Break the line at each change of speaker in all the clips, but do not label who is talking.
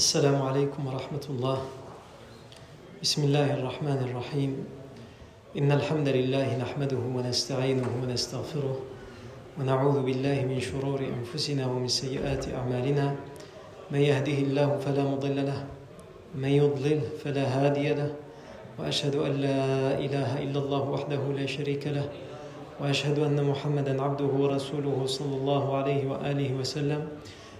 السلام عليكم ورحمة الله. بسم الله الرحمن الرحيم. إن الحمد لله نحمده ونستعينه ونستغفره ونعوذ بالله من شرور أنفسنا ومن سيئات أعمالنا. من يهده الله فلا مضل له من يضلل فلا هادي له وأشهد أن لا إله إلا الله وحده لا شريك له وأشهد أن محمدا عبده ورسوله صلى الله عليه وآله وسلم.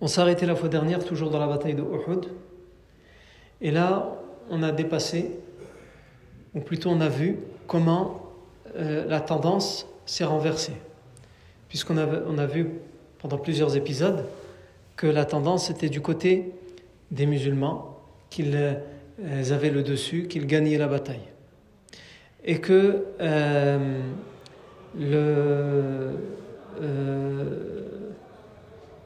On s'est arrêté la fois dernière, toujours dans la bataille de Uhud. Et là, on a dépassé, ou plutôt on a vu comment euh, la tendance s'est renversée. Puisqu'on a, on a vu pendant plusieurs épisodes que la tendance était du côté des musulmans, qu'ils euh, avaient le dessus, qu'ils gagnaient la bataille. Et que euh, le,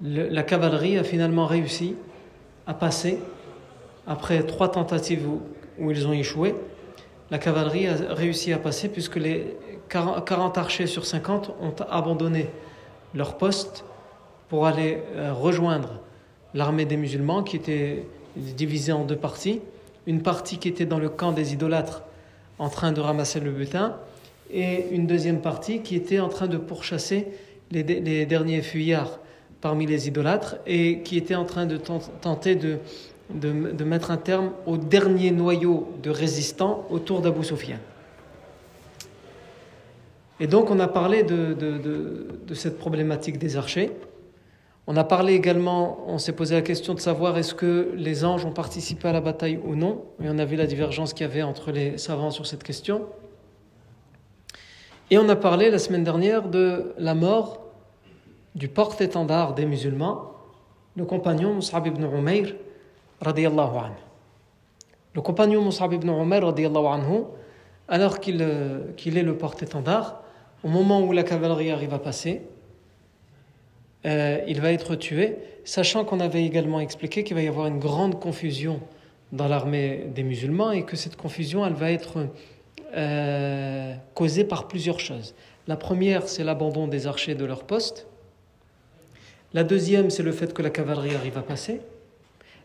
la cavalerie a finalement réussi à passer, après trois tentatives où, où, ils ont échoué, la cavalerie a réussi à passer puisque les 40, 40 archers sur 50 ont abandonné leur poste pour aller euh, rejoindre l'armée des musulmans qui était divisée en deux parties. Une partie qui était dans le camp des idolâtres en train de ramasser le butin et une deuxième partie qui était en train de pourchasser les, les derniers fuyards parmi les idolâtres et qui était en train de tenter de, mettre un terme au dernier noyau de résistants autour d'Abu Sufyan. Et donc on a parlé de, de, de, cette problématique des archers. On a parlé également, on s'est posé la question de savoir est-ce que les anges ont participé à la bataille ou non. Et on a vu la divergence qu'il y avait entre les savants sur cette question. Et on a parlé la semaine dernière de la mort du porte-étendard des musulmans, le compagnon Mus'ab ibn Umayr, radiallahu anhu. Le compagnon Mus'ab ibn Umayr, radiallahu anhu, alors qu'il qu est le porte-étendard, au moment où la cavalerie arrive à passer, euh, il va être tué, sachant qu'on avait également expliqué qu'il va y avoir une grande confusion dans l'armée des musulmans et que cette confusion, elle va être euh, causée par plusieurs choses. La première, c'est l'abandon des archers de leur poste. La deuxième, c'est le fait que la cavalerie arrive à passer.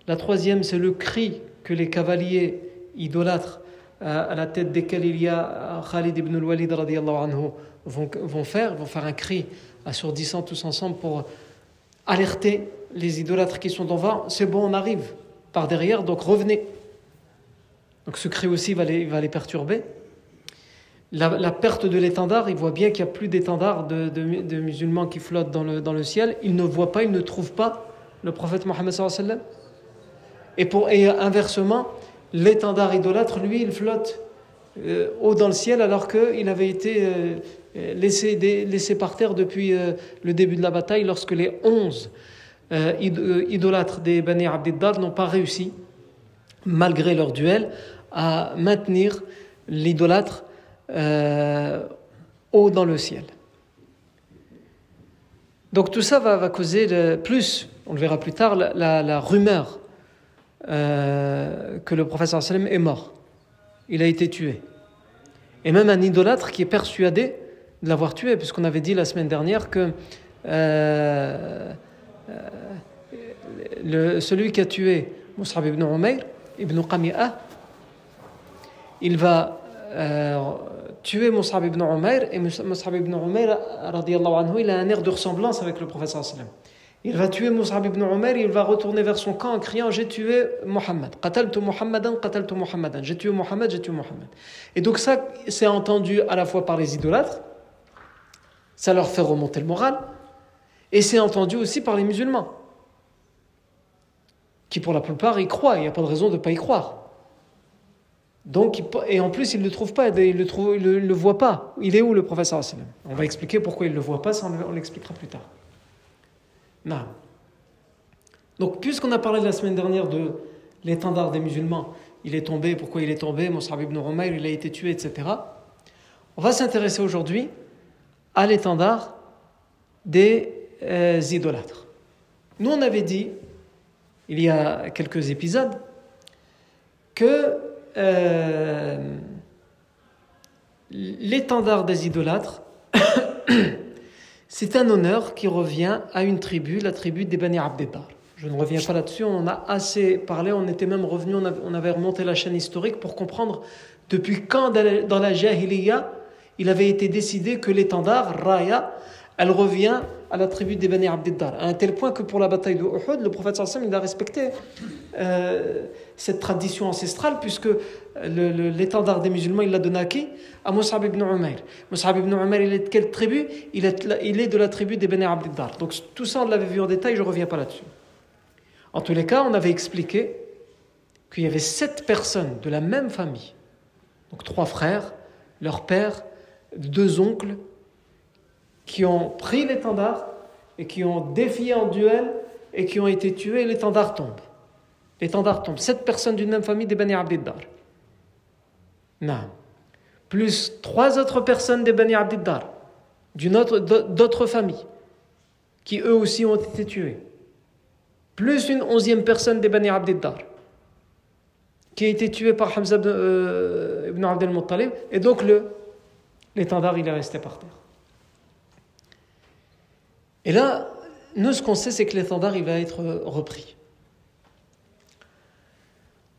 La troisième, c'est le cri que les cavaliers idolâtres, à la tête desquels il y a Khalid ibn al-Walid anhu, vont, faire, vont faire un cri assourdissant tous ensemble pour alerter les idolâtres qui sont devant. C'est bon, on arrive par derrière, donc revenez. Donc ce cri aussi va les perturber. La, perte de l'étendard, il voit bien qu'il n'y a plus d'étendard de, musulmans qui flottent dans le, ciel. Il ne voit pas, il ne trouve pas le prophète Mohammed sallam. Et, pour, et inversement, l'étendard idolâtre, lui, il flotte euh, haut dans le ciel alors qu'il avait été euh, laissé, des, laissé, par terre depuis euh, le début de la bataille lorsque les onze idolâtres des Bani Abdiddad n'ont pas réussi, malgré leur duel, à maintenir l'idolâtre euh, haut dans le ciel. Donc tout ça va, causer plus, on le verra plus tard, la, rumeur euh, que le professeur sallam est mort. Il a été tué. Et même un idolâtre qui est persuadé de l'avoir tué, puisqu'on avait dit la semaine dernière que euh, celui qui a tué Mus'ab ibn Umayr, ibn Qami'ah, il va euh, tuer Mus'ab ibn Umayr et Mus'ab ibn Umayr anhu, il a un air de ressemblance avec le prophète sallam. il va tuer Mus'ab ibn Umar, il va retourner vers son camp en criant J'ai tué Mohammed. Qataltu Muhammadan, qataltu Muhammadan. J'ai tué Mohammed, j'ai tué Mohammed. Et donc, ça, c'est entendu à la fois par les idolâtres, ça leur fait remonter le moral, et c'est entendu aussi par les musulmans, qui pour la plupart y croient, il n'y a pas de raison de ne pas y croire. Donc, et en plus, il ne le trouve pas, il ne le, voit pas. Il est où le professeur On va expliquer pourquoi il ne le voit pas, ça on l'expliquera plus tard. Non. Donc, puisqu'on a parlé la semaine dernière de l'étendard des musulmans, il est tombé, pourquoi il est tombé, Moussab ibn Rumayr, il a été tué, etc. On va s'intéresser aujourd'hui à l'étendard des euh, idolâtres. Nous, on avait dit, il y a quelques épisodes, que euh, l'étendard des idolâtres, c'est un honneur qui revient à une tribu, la tribu des Bani Abdébar. Je ne reviens pas là-dessus, on a assez parlé, on était même revenu, on avait remonté la chaîne historique pour comprendre depuis quand dans la Jahiliya il avait été décidé que l'étendard, Raya, elle revient à la tribu des Bani Abdiddar. À un tel point que pour la bataille de Uhud, le prophète sallam il a respecté euh, cette tradition ancestrale, puisque l'étendard des musulmans, il l'a donné à qui? À Mus'ab ibn Umair. Mus'ab ibn Umair, il est de quelle tribu? Il est, il est de la tribu des Bani Abdiddar. Donc tout ça, on l'avait vu en détail, je ne reviens pas là-dessus. En tous les cas, on avait expliqué qu'il y avait sept personnes de la même famille, donc trois frères, leur père, deux oncles qui ont pris l'étendard et qui ont défié en duel et qui ont été tués, l'étendard tombe. L'étendard tombe. Sept personnes d'une même famille des Bani Abdiddar. Non. Plus trois autres personnes des Bani Abdiddar, d'autres familles, qui eux aussi ont été tués. Plus une onzième personne des Bani Abdiddar, qui a été tuée par Hamza ibn, euh, Abdel Muttalib. Et donc l'étendard il est resté par terre. Et là, nous ce qu'on sait, c'est que l'étendard il va être repris.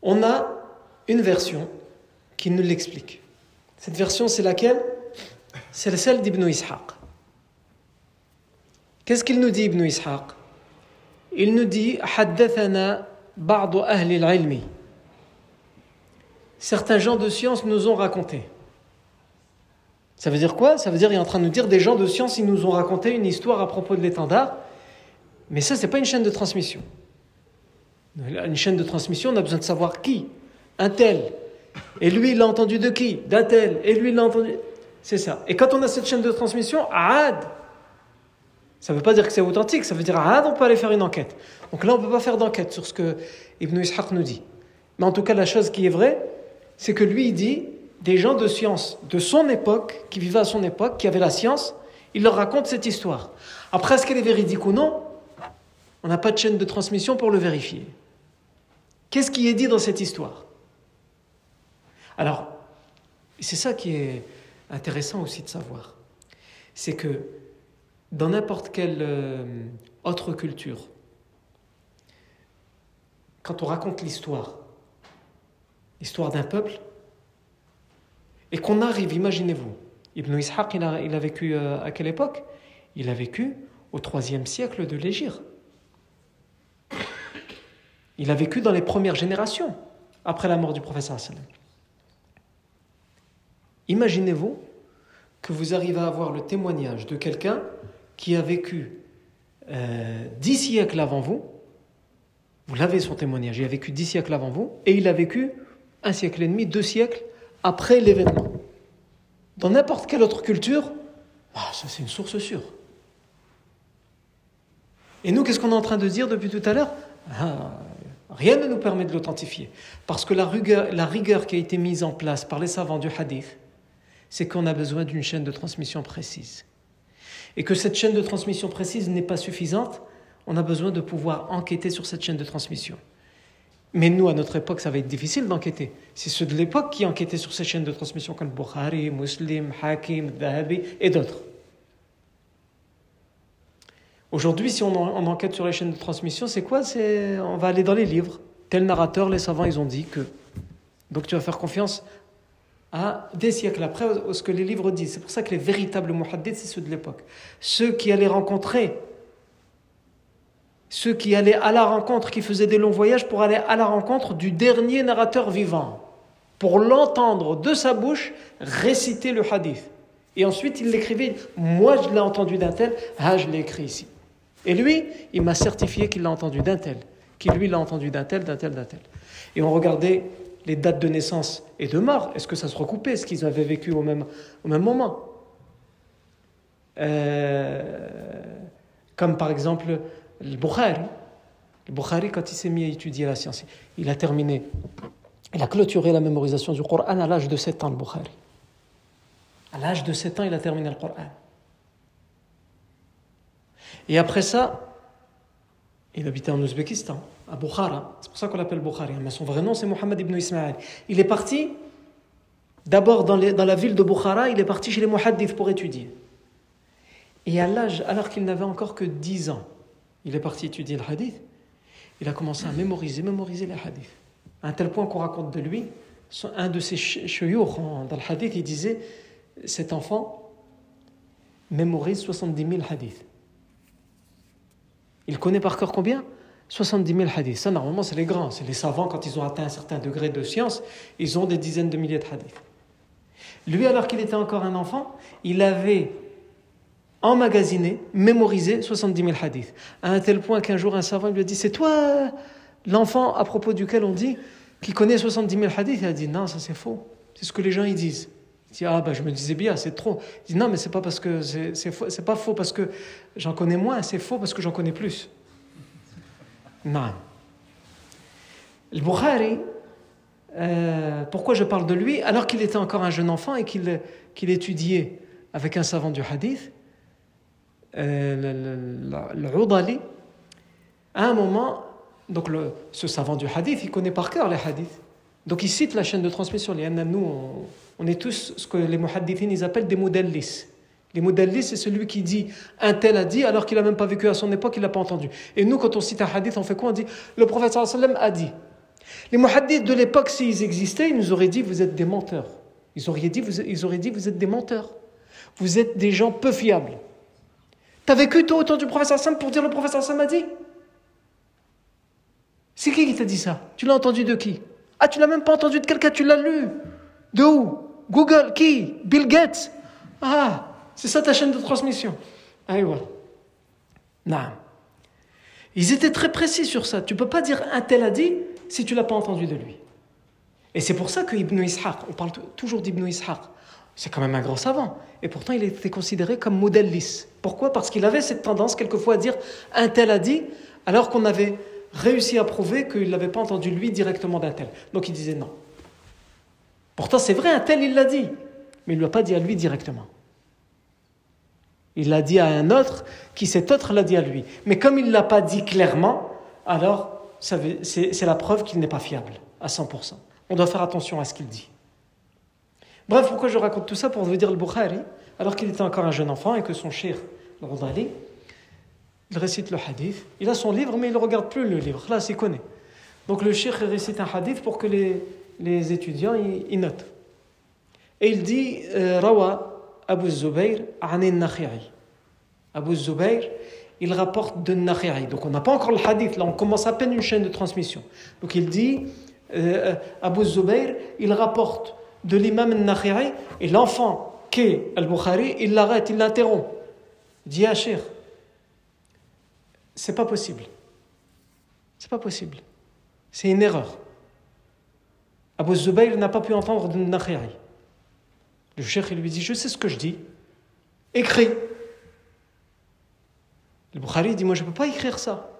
On a une version qui nous l'explique. Cette version, c'est laquelle? C'est celle d'Ibn Ishaq. Qu'est-ce qu'il nous dit, Ibn Ishaq? Il nous dit Certains gens de science nous ont raconté. Ça veut dire quoi? Ça veut dire qu'il est en train de nous dire des gens de science, ils nous ont raconté une histoire à propos de l'étendard. Mais ça, ce n'est pas une chaîne de transmission. Une chaîne de transmission, on a besoin de savoir qui. Un tel. Et lui, il l'a entendu de qui? D'un tel. Et lui, il l'a entendu. C'est ça. Et quand on a cette chaîne de transmission, Aad, ça ne veut pas dire que c'est authentique, ça veut dire Aad, on peut aller faire une enquête. Donc là, on ne peut pas faire d'enquête sur ce que Ibn Ishaq nous dit. Mais en tout cas, la chose qui est vraie, c'est que lui, il dit des gens de science de son époque, qui vivaient à son époque, qui avaient la science, il leur raconte cette histoire. Après, est-ce qu'elle est véridique ou non On n'a pas de chaîne de transmission pour le vérifier. Qu'est-ce qui est dit dans cette histoire? Alors, c'est ça qui est intéressant aussi de savoir. C'est que dans n'importe quelle euh, autre culture, quand on raconte l'histoire, l'histoire d'un peuple, et qu'on arrive, imaginez-vous, Ibn Ishaq, il a, vécu euh, à quelle époque? Il a vécu au troisième siècle de l'Égypte. Il a vécu dans les premières générations, après la mort du professeur Imaginez-vous que vous arrivez à avoir le témoignage de quelqu'un qui a vécu euh, dix siècles avant vous. Vous l'avez son témoignage, il a vécu dix siècles avant vous, et il a vécu un siècle et demi, deux siècles après l'événement. Dans n'importe quelle autre culture, ah, ça c'est une source sûre. Et nous, qu'est-ce qu'on est en train de dire depuis tout à l'heure? Ah, Rien ne nous permet de l'authentifier. Parce que la rigueur, la rigueur qui a été mise en place par les savants du hadith, c'est qu'on a besoin d'une chaîne de transmission précise. Et que cette chaîne de transmission précise n'est pas suffisante, on a besoin de pouvoir enquêter sur cette chaîne de transmission. Mais nous, à notre époque, ça va être difficile d'enquêter. C'est ceux de l'époque qui enquêtaient sur ces chaînes de transmission comme Bukhari, Muslim, Hakim, Dahabi et d'autres. Aujourd'hui, si on, enquête sur les chaînes de transmission, c'est quoi? C'est On va aller dans les livres. Tel narrateur, les savants, ils ont dit que. Donc tu vas faire confiance à des siècles après ce que les livres disent. C'est pour ça que les véritables muhaddiths, c'est ceux de l'époque. Ceux qui allaient rencontrer ceux qui allaient à la rencontre, qui faisaient des longs voyages pour aller à la rencontre du dernier narrateur vivant, pour l'entendre de sa bouche réciter le hadith. Et ensuite, il l'écrivait, moi je l'ai entendu d'un tel, ah je l'ai écrit ici. Et lui, il m'a certifié qu'il l'a entendu d'un tel, qu'il lui l'a entendu d'un tel, d'un tel, d'un tel. Et on regardait les dates de naissance et de mort. Est-ce que ça se recoupait Est-ce qu'ils avaient vécu au même, au même moment? Euh, Comme par exemple le Bukhari. Le Bukhari, quand il s'est mis à étudier la science, il a terminé, il a clôturé la mémorisation du Coran à l'âge de 7 ans, le Bukhari. À l'âge de 7 ans, il a terminé le Coran. Et après ça, il habitait en Ouzbékistan, à Bukhara. C'est pour ça qu'on l'appelle Bukhari. Mais son vrai nom, c'est Mohammed ibn Ismail. Il est parti, d'abord dans, dans, la ville de Bukhara, il est parti chez les Muhaddith pour étudier. Et à l'âge, alors qu'il n'avait encore que 10 ans, il est parti étudier le hadith. Il a commencé à mémoriser, mémoriser les hadiths. À un tel point qu'on raconte de lui, un de ses chouyours dans le hadith, il disait Cet enfant mémorise 70 000 hadiths. Il connaît par cœur combien? 70 000 hadiths. Ça, normalement, c'est les grands. C'est les savants, quand ils ont atteint un certain degré de science, ils ont des dizaines de milliers de hadiths. Lui, alors qu'il était encore un enfant, il avait emmagasiné, mémorisé 70 000 hadiths. À un tel point qu'un jour, un savant lui a dit C'est toi l'enfant à propos duquel on dit qui connaît 70 000 hadiths Il a dit Non, ça c'est faux. C'est ce que les gens ils disent. Il dit Ah, ben je me disais bien, c'est trop. Il dit Non, mais c'est pas parce que c'est pas faux parce que j'en connais moins, c'est faux parce que j'en connais plus. Non. Le Bukhari, euh, pourquoi je parle de lui? Alors qu'il était encore un jeune enfant et qu'il étudiait avec un savant du hadith euh, le, à un moment, donc le, ce savant du hadith, il connaît par cœur les hadiths. Donc il cite la chaîne de transmission. Nous, on, est tous ce que les muhaddithines ils appellent des modellis. Les modellis, c'est celui qui dit un tel a dit alors qu'il n'a même pas vécu à son époque, il l'a pas entendu. Et nous, quand on cite un hadith, on fait quoi? On dit le prophète sallam a dit. Les muhaddiths de l'époque, s'ils existaient, ils nous auraient dit vous êtes des menteurs. Ils auraient dit vous, ils auraient dit, vous êtes des menteurs. Vous êtes des gens peu fiables. T'as vécu toi autour du professeur Sam pour dire le professeur Sam a dit? C'est qui qui t'a dit ça? Tu l'as entendu de qui? Ah, tu l'as même pas entendu de quelqu'un, tu l'as lu. De où? Google Qui? Bill Gates Ah, c'est ça ta chaîne de transmission. Ah, voilà. Non. Ils étaient très précis sur ça. Tu peux pas dire un tel a dit si tu l'as pas entendu de lui. Et c'est pour ça que Ibn Ishaq, on parle toujours d'Ibn Ishaq, c'est quand même un grand savant. Et pourtant, il était considéré comme modèle lisse. Pourquoi? Parce qu'il avait cette tendance quelquefois à dire un tel a dit, alors qu'on avait réussi à prouver qu'il ne l'avait pas entendu lui directement d'un tel. Donc il disait non. Pourtant, c'est vrai, un tel, il l'a dit. Mais il ne l'a pas dit à lui directement. Il l'a dit à un autre qui cet autre l'a dit à lui. Mais comme il ne l'a pas dit clairement, alors c'est la preuve qu'il n'est pas fiable à 100%. On doit faire attention à ce qu'il dit. Bref, pourquoi je raconte tout ça Pour vous dire le Bukhari, alors qu'il était encore un jeune enfant et que son cher, le Rodali, il récite le hadith. Il a son livre, mais il ne regarde plus le livre. Là, il connaît. Donc le cheikh récite un hadith pour que les, les étudiants y, notent. Et il dit euh, Rawa Abu Zubayr Anin Nakhi'i. Abu Zubayr, il rapporte de Nakhi'i. Donc on n'a pas encore le hadith, là on commence à peine une chaîne de transmission. Donc il dit euh, Abu Zubayr, il rapporte de l'imam al-Nakhiri et l'enfant qu'est al-Bukhari, il l'arrête, il l'interrompt. Il dit à Cheikh, c'est pas possible. C'est pas possible. C'est une erreur. Abu Zubayr n'a pas pu entendre de Nakhiri. Le cheikh lui dit Je sais ce que je dis. Écris. Le Bukhari dit Moi, je ne peux pas écrire ça.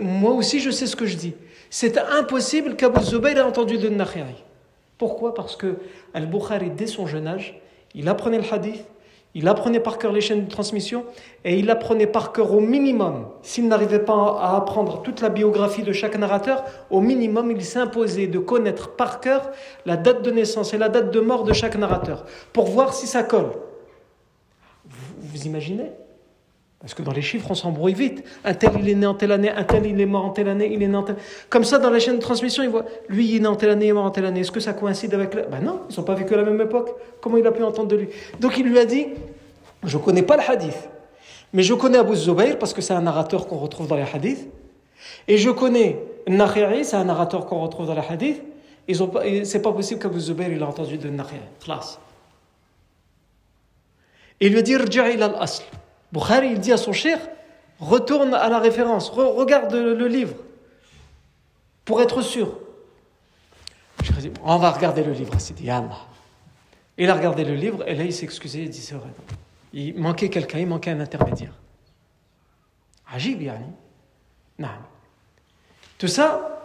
Moi aussi, je sais ce que je dis. C'est impossible qu'Abu Zubayr ait entendu de Nakhiri. Pourquoi? Parce que Al-Bukhari, dès son jeune âge, il apprenait le hadith, il apprenait par cœur les chaînes de transmission et il apprenait par cœur au minimum. S'il n'arrivait pas à apprendre toute la biographie de chaque narrateur, au minimum, il s'imposait de connaître par cœur la date de naissance et la date de mort de chaque narrateur pour voir si ça colle. vous imaginez? Parce que dans les chiffres, on s'embrouille vite. Un tel, il est né en telle année, un tel, il est mort en telle année, il est né en telle... Comme ça, dans la chaîne de transmission, il voit, lui, il est né en telle année, il est mort en telle année. Est-ce que ça coïncide avec... La... Ben non, ils sont pas vécu à la même époque. Comment il a pu entendre de lui? Donc il lui a dit, je connais pas le hadith, mais je connais Abu Zubayr, parce que c'est un narrateur qu'on retrouve dans les hadiths. Et je connais Nakhi'i, c'est un narrateur qu'on retrouve dans la hadith. Ils ont c'est pas possible qu'Abu Zubayr il a entendu de Nakhi'i. Classe. Il lui dit Rja'i al-asl. Bukhari, il dit à son cher retourne à la référence, regarde le, livre, pour être sûr. Je dit, on va regarder le livre, c'est dit. Il a regardé le livre, et là il s'est excusé, il dit, c'est vrai. Il manquait quelqu'un, il manquait un intermédiaire. Ajib, yani. Non. Tout ça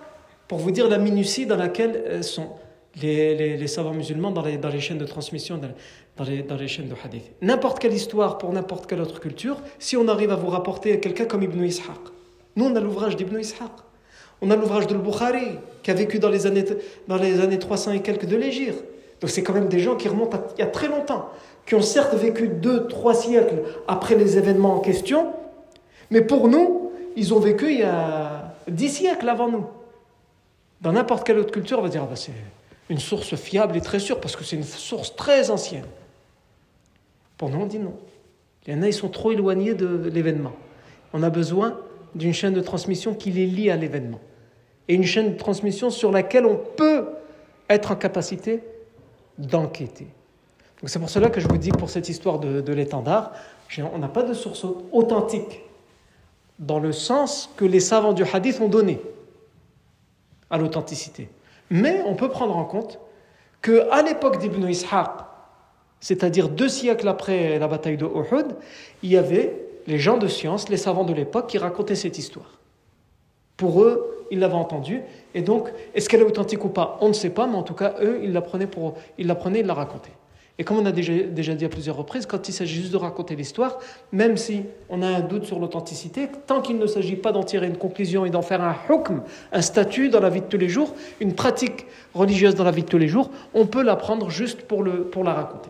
pour vous dire la minutie dans laquelle euh, sont les, savants musulmans dans les, chaînes de transmission, les, dans les, chaînes de hadith. N'importe quelle histoire pour n'importe quelle autre culture, si on arrive à vous rapporter quelqu'un comme Ibn Ishaq. Nous, on a l'ouvrage d'Ibn Ishaq. On a l'ouvrage de Bukhari, qui a vécu dans les années, dans les années 300 et quelques de l'Égir. Donc c'est quand même des gens qui remontent il y a très longtemps, qui ont certes vécu deux, trois siècles après les événements en question, mais pour nous, ils ont vécu il y a dix siècles avant nous. Dans n'importe quelle autre culture, on va dire, ah bah, c'est une source fiable et très sûre, parce que c'est une source très ancienne. Pour on dit non. Il y en a, ils sont trop éloignés de l'événement. On a besoin d'une chaîne de transmission qui les lie à l'événement. Et une chaîne de transmission sur laquelle on peut être en capacité d'enquêter. Donc c'est pour cela que je vous dis pour cette histoire de, l'étendard, on n'a pas de source authentique dans le sens que les savants du hadith ont donné à l'authenticité. Mais on peut prendre en compte qu'à l'époque d'Ibn Ishaq, c'est-à-dire deux siècles après la bataille de Uhud, il y avait les gens de science, les savants de l'époque qui racontaient cette histoire. Pour eux, ils l'avaient entendue, et donc, est-ce qu'elle est authentique ou pas On ne sait pas, mais en tout cas, eux, ils la prenaient, pour, ils la, la racontaient. Et comme on a déjà, dit à plusieurs reprises, quand il s'agit juste de raconter l'histoire, même si on a un doute sur l'authenticité, tant qu'il ne s'agit pas d'en tirer une conclusion et d'en faire un hukm, un statut dans la vie de tous les jours, une pratique religieuse dans la vie de tous les jours, on peut la prendre juste pour, le, pour la raconter.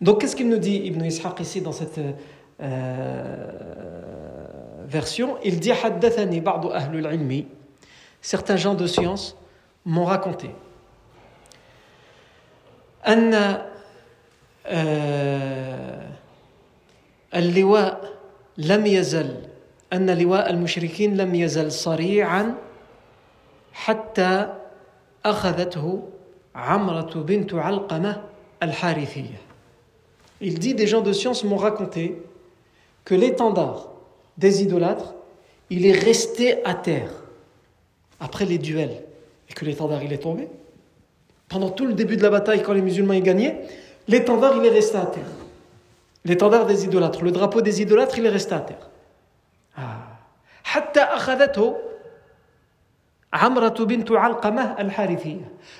Donc qu'est-ce qu'il nous dit Ibn Ishaq ici dans cette euh, version Il dit Haddathani ba'du ahlul ilmi. Certains gens de science m'ont raconté أن اللواء لم يزل أن لواء المشركين لم يزل صريعا حتى أخذته عمرة بنت علقمة الحارثية. il dit des gens de science m'ont raconté que l'étendard des idolâtres, il est resté à terre après les duels et que l'étendard il est tombé. pendant tout le début de la bataille, quand les musulmans y gagnaient, l'étendard, il est resté à terre. L'étendard des idolâtres, le drapeau des idolâtres, il est resté à terre.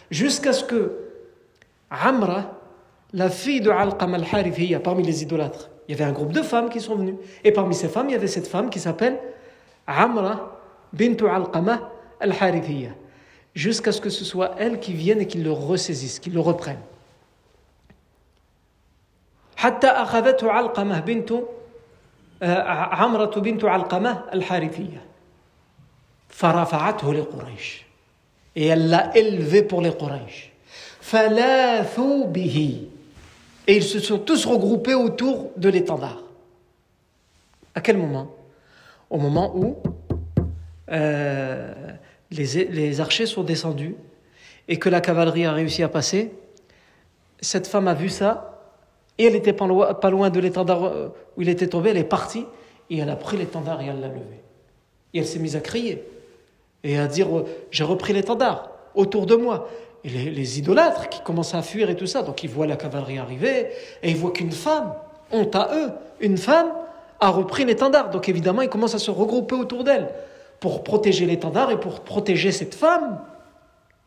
Jusqu'à ce que Amra, la fille de Alqama al-Harithiyya, parmi les idolâtres, il y avait un groupe de femmes qui sont venues. Et parmi ces femmes, il y avait cette femme qui s'appelle Amra bintu Alqama al-Harithiyya jusqu'à ce que ce soit elle qui vienne et qui le ressaisisse, qui le reprenne. حتى أخذته علقمة بنت عمرة بنت علقمة الحارثية فرفعته لقريش et elle l'a élevé pour les Quraysh. فلاثوا به et ils se sont tous regroupés autour de l'étendard. À quel moment? Au moment où euh, les, archers sont descendus et que la cavalerie a réussi à passer, cette femme a vu ça et elle était pas loin, de l'étendard euh, où il était tombé, elle est partie et elle a pris l'étendard et elle l'a levé. Et elle s'est mise à crier et à dire euh, J'ai repris l'étendard autour de moi. Et les, idolâtres qui commencent à fuir et tout ça, donc ils voient la cavalerie arriver et ils voient qu'une femme, honte à eux, une femme a repris l'étendard. Donc évidemment, ils commencent à se regrouper autour d'elle pour protéger l'étendard et pour protéger cette femme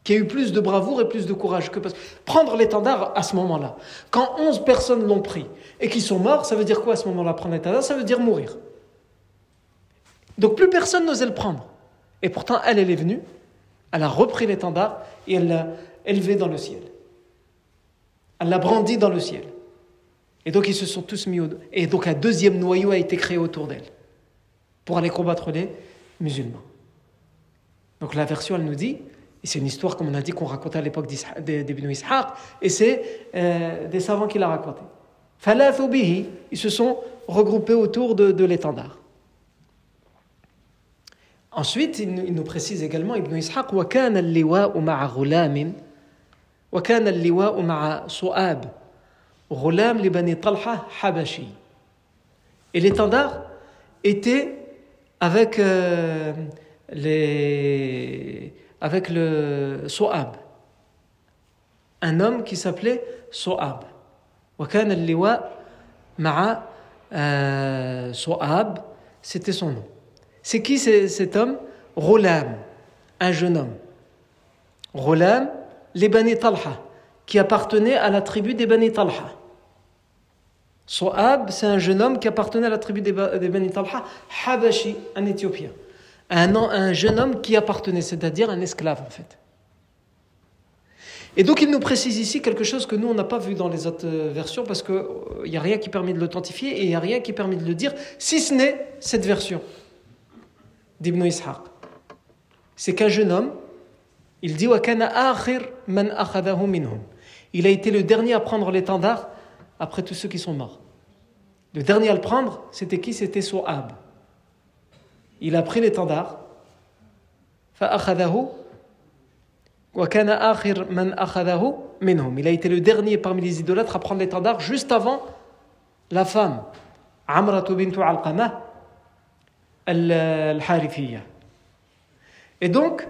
qui a eu plus de bravoure et plus de courage que prendre l'étendard à ce moment-là. Quand 11 personnes l'ont pris et qui sont morts, ça veut dire quoi à ce moment-là prendre l'étendard? Ça veut dire mourir. Donc plus personne n'osait le prendre. Et pourtant, elle, elle est venue, elle a repris l'étendard et elle l'a élevé dans le ciel. Elle l'a brandi dans le ciel. Et donc ils se sont tous mis au... Et donc un deuxième noyau a été créé autour d'elle pour aller combattre les, musulmans. Donc la version, elle nous dit, et c'est une histoire, comme on a dit, qu'on racontait à l'époque d'Ibn Ishaq, et c'est euh, des savants qui la raconté. Ils se sont regroupés autour de, l'étendard. Ensuite, il nous, il nous précise également Ibn Ishaq وكان اللواء مع غلام وكان اللواء مع صؤاب غلام لبني طلحة حبشي Et l'étendard était avec, euh, les, avec le Soab, un homme qui s'appelait Soab. وكان اللواء مع euh, Soab, c'était son nom. C'est qui cet homme? Ghulam, un jeune homme. Ghulam, les Bani Talha, qui appartenait à la tribu des Bani Talha. So'ab, c'est un jeune homme qui appartenait à la tribu des, Ba- des Bani Talha, Habashi, un Éthiopien. Un, un jeune homme qui appartenait, c'est-à-dire un esclave en fait. Et donc il nous précise ici quelque chose que nous on n'a pas vu dans les autres euh, versions parce qu'il n'y a rien qui permet de l'authentifier et il n'y a rien qui permet de le dire, si ce n'est cette version d'Ibn Ishaq. C'est qu'un jeune homme, il dit Il a été le dernier à prendre l'étendard après tous ceux qui sont morts. Le dernier à le prendre, c'était qui? C'était Sou'ab. Il a pris l'étendard. Il a été le dernier parmi les idolâtres à prendre l'étendard juste avant la femme, al-Harithiyya. Et donc,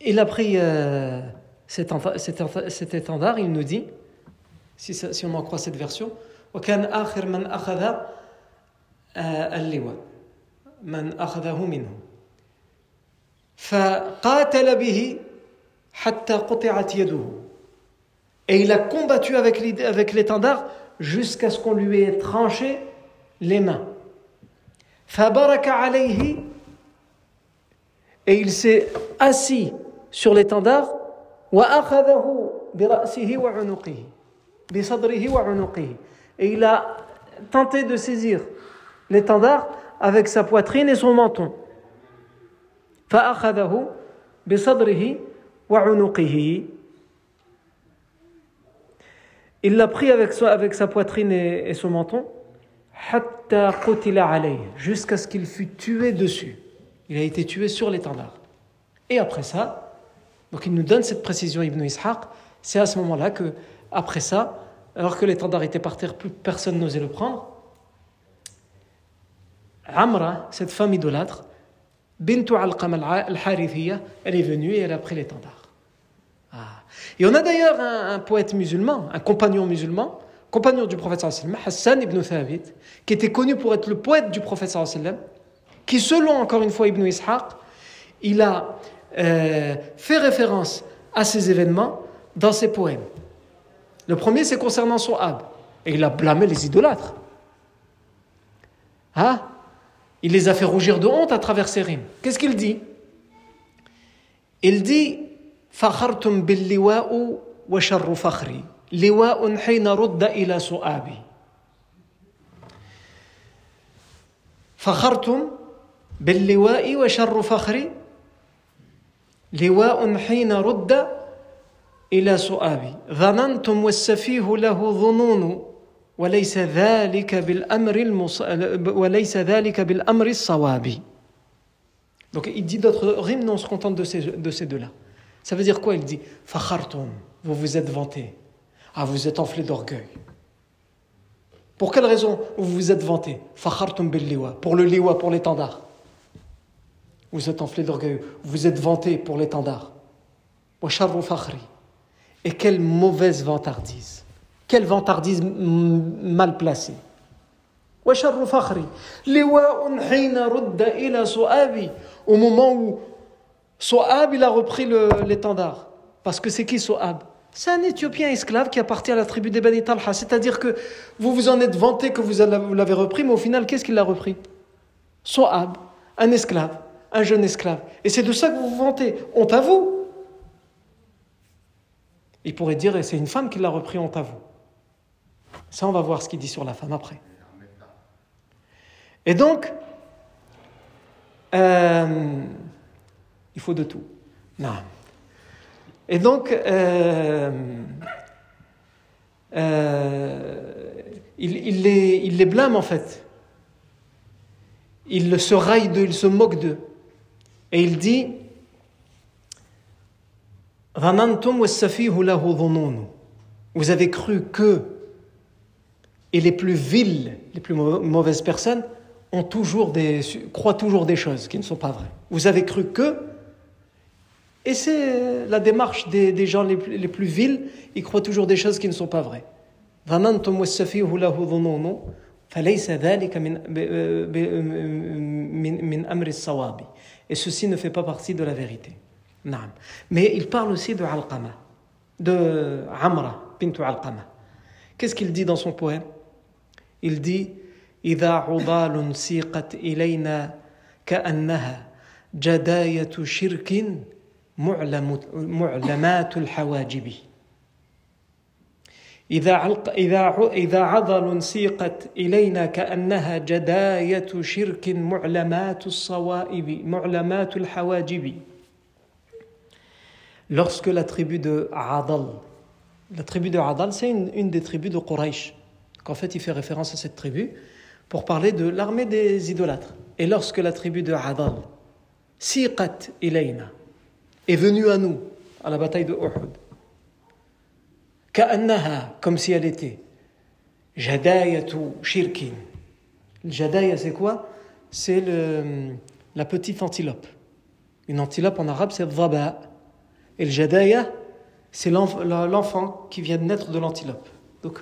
il a pris euh, cet, enta- cet enta- cet étendard, il nous dit, si, ça- si on en croit cette version, وكان آخر من أخذ آه، اللواء من أخذه منه فقاتل به حتى قطعت يده et il a combattu avec l'id- avec l'étendard jusqu'à ce qu'on lui ait tranché les mains Et il s'est assis sur l'étendard, et il a tenté de saisir l'étendard avec sa poitrine et son menton. Il l'a pris avec, avec sa poitrine et son menton jusqu'à ce qu'il fût tué dessus. Il a été tué sur l'étendard. Et après ça, donc il nous donne cette précision Ibn Ishaq, c'est à ce moment-là que, après ça, alors que l'étendard était par terre, plus personne n'osait le prendre, Amra, cette femme idolâtre, Bintu Alqam al-Harithiyya, elle est venue et elle a pris l'étendard. Ah. Et on a d'ailleurs un poète musulman, un compagnon musulman, compagnon du prophète Hassan ibn Thabit, qui était connu pour être le poète du prophète qui selon encore une fois Ibn Ishaq, il a euh, fait référence à ces événements dans ses poèmes. Le premier, c'est concernant Sohab. Et il a blâmé les idolâtres. Hein? Il les a fait rougir de honte à travers ses rimes. Qu'est-ce qu'il dit? Il dit « Fakhartum billiwa'u wa sharru fakhri » لواء حين رد إلى سؤابي. فخرتم باللواء وشر فخري. لواء حين رد إلى سؤابي. ظننتم والسفيه له ظنون وليس ذلك بالأمر المص... وليس ذلك بالأمر الصواب Donc il dit d'autres rimes, mais on se contente de ces, de ces deux-là. Ça veut dire quoi Il dit? Fakhartum, vous vous êtes vanté. Ah, vous êtes enflé d'orgueil. Pour quelle raison vous vous êtes vanté? Pour le liwa, pour l'étendard. Vous êtes enflé d'orgueil. Vous êtes vanté pour l'étendard. Et quelle mauvaise vantardise. Quelle vantardise mal placée. Au moment où Sohab, il a repris l'étendard. Parce que c'est qui Sohab C'est un Éthiopien esclave qui appartient à la tribu des Bani. C'est-à-dire que vous vous en êtes vanté que vous avez- vous l'avez repris, mais au final, qu'est-ce qu'il a repris? Sohab, un esclave, un jeune esclave. Et c'est de ça que vous vous vantez. Honte à vous. Il pourrait dire, c'est une femme qui l'a repris, honte à vous. Ça, on va voir ce qu'il dit sur la femme après. Et donc, euh, il faut de tout. Non. Et donc, euh, euh, il, les, blâme en fait. il se raille d'eux, il se moque d'eux. Et il dit Vous avez cru que, et les plus viles, les plus mauvaises personnes, ont toujours des, croient toujours des choses qui ne sont pas vraies. Vous avez cru que, et c'est la démarche des, des gens les plus, les plus, vils, ils croient toujours des choses qui ne sont pas vraies. Et ceci ne fait pas partie de la vérité. Mais il parle aussi de Alqama, de Amra, bintu Alqama. Qu'est-ce qu'il dit dans son poème Il dit إذا عضال سيقت إلينا كأنها جداية شرك معلم معلمات الحواجب إذا إذا إذا عضل سيقت إلينا كأنها جداية شرك معلمات الصوائب معلمات الحواجب Lorsque la tribu de Adal, la tribu de Adal, c'est une, une des tribus de Quraysh, qu'en fait il fait référence à cette tribu, pour parler de l'armée des idolâtres. Et lorsque la tribu de Adal, Siqat Ilayna, est venue à nous, à la bataille de Uhud, Ka'annaha, comme si elle était, Jadayatu Shirkin. Le Jadaya, c'est quoi? C'est la petite antilope. Une antilope en arabe, c'est Dhaba. Et le Jadaya, c'est l'enfant qui vient de naître de l'antilope. Donc,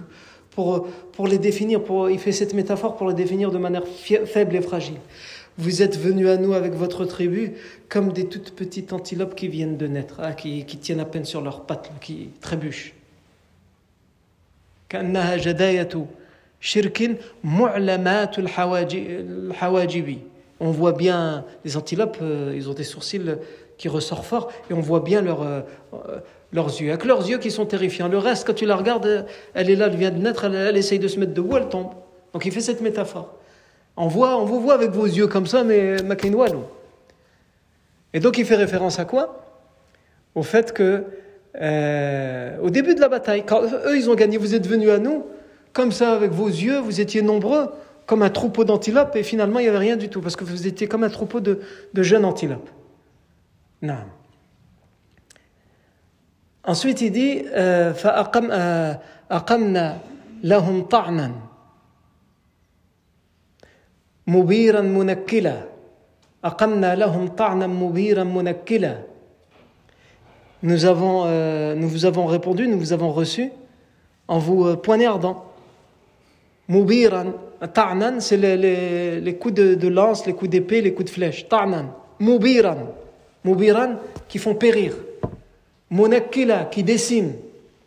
pour, pour les définir, pour, il fait cette métaphore pour les définir de manière faible et fragile. Vous êtes venus à nous avec votre tribu comme des toutes petites antilopes qui viennent de naître, hein, qui, qui, tiennent à peine sur leurs pattes, qui trébuchent. On voit bien les antilopes, euh, ils ont des sourcils qui ressortent fort et on voit bien euh, leurs yeux, avec leurs yeux qui sont terrifiants. Le reste, quand tu la regardes, elle est là, elle vient de naître, elle, essaye de se mettre debout, elle tombe. Donc il fait cette métaphore. On, voit, on vous voit avec vos yeux comme ça, mais Et donc il fait référence à quoi Au fait que, euh, au début de la bataille, quand eux ils ont gagné, vous êtes venus à nous, comme ça avec vos yeux, vous étiez nombreux, comme un troupeau d'antilopes, et finalement il n'y avait rien du tout, parce que vous étiez comme un troupeau de, de jeunes antilopes. Non. Ensuite, il dit فأقمنا لهم طعنا مبيرا منكلا أقمنا لهم طعنا مبيرا منكلا Nous avons, euh, nous vous avons répondu, nous vous avons reçu en vous euh, poignardant. Mubiran, ta'nan, c'est les, les, les, coups de, de, lance, les coups d'épée, les coups de flèche. Ta'nan, mubiran, mubiran qui font périr. Monakila qui décime.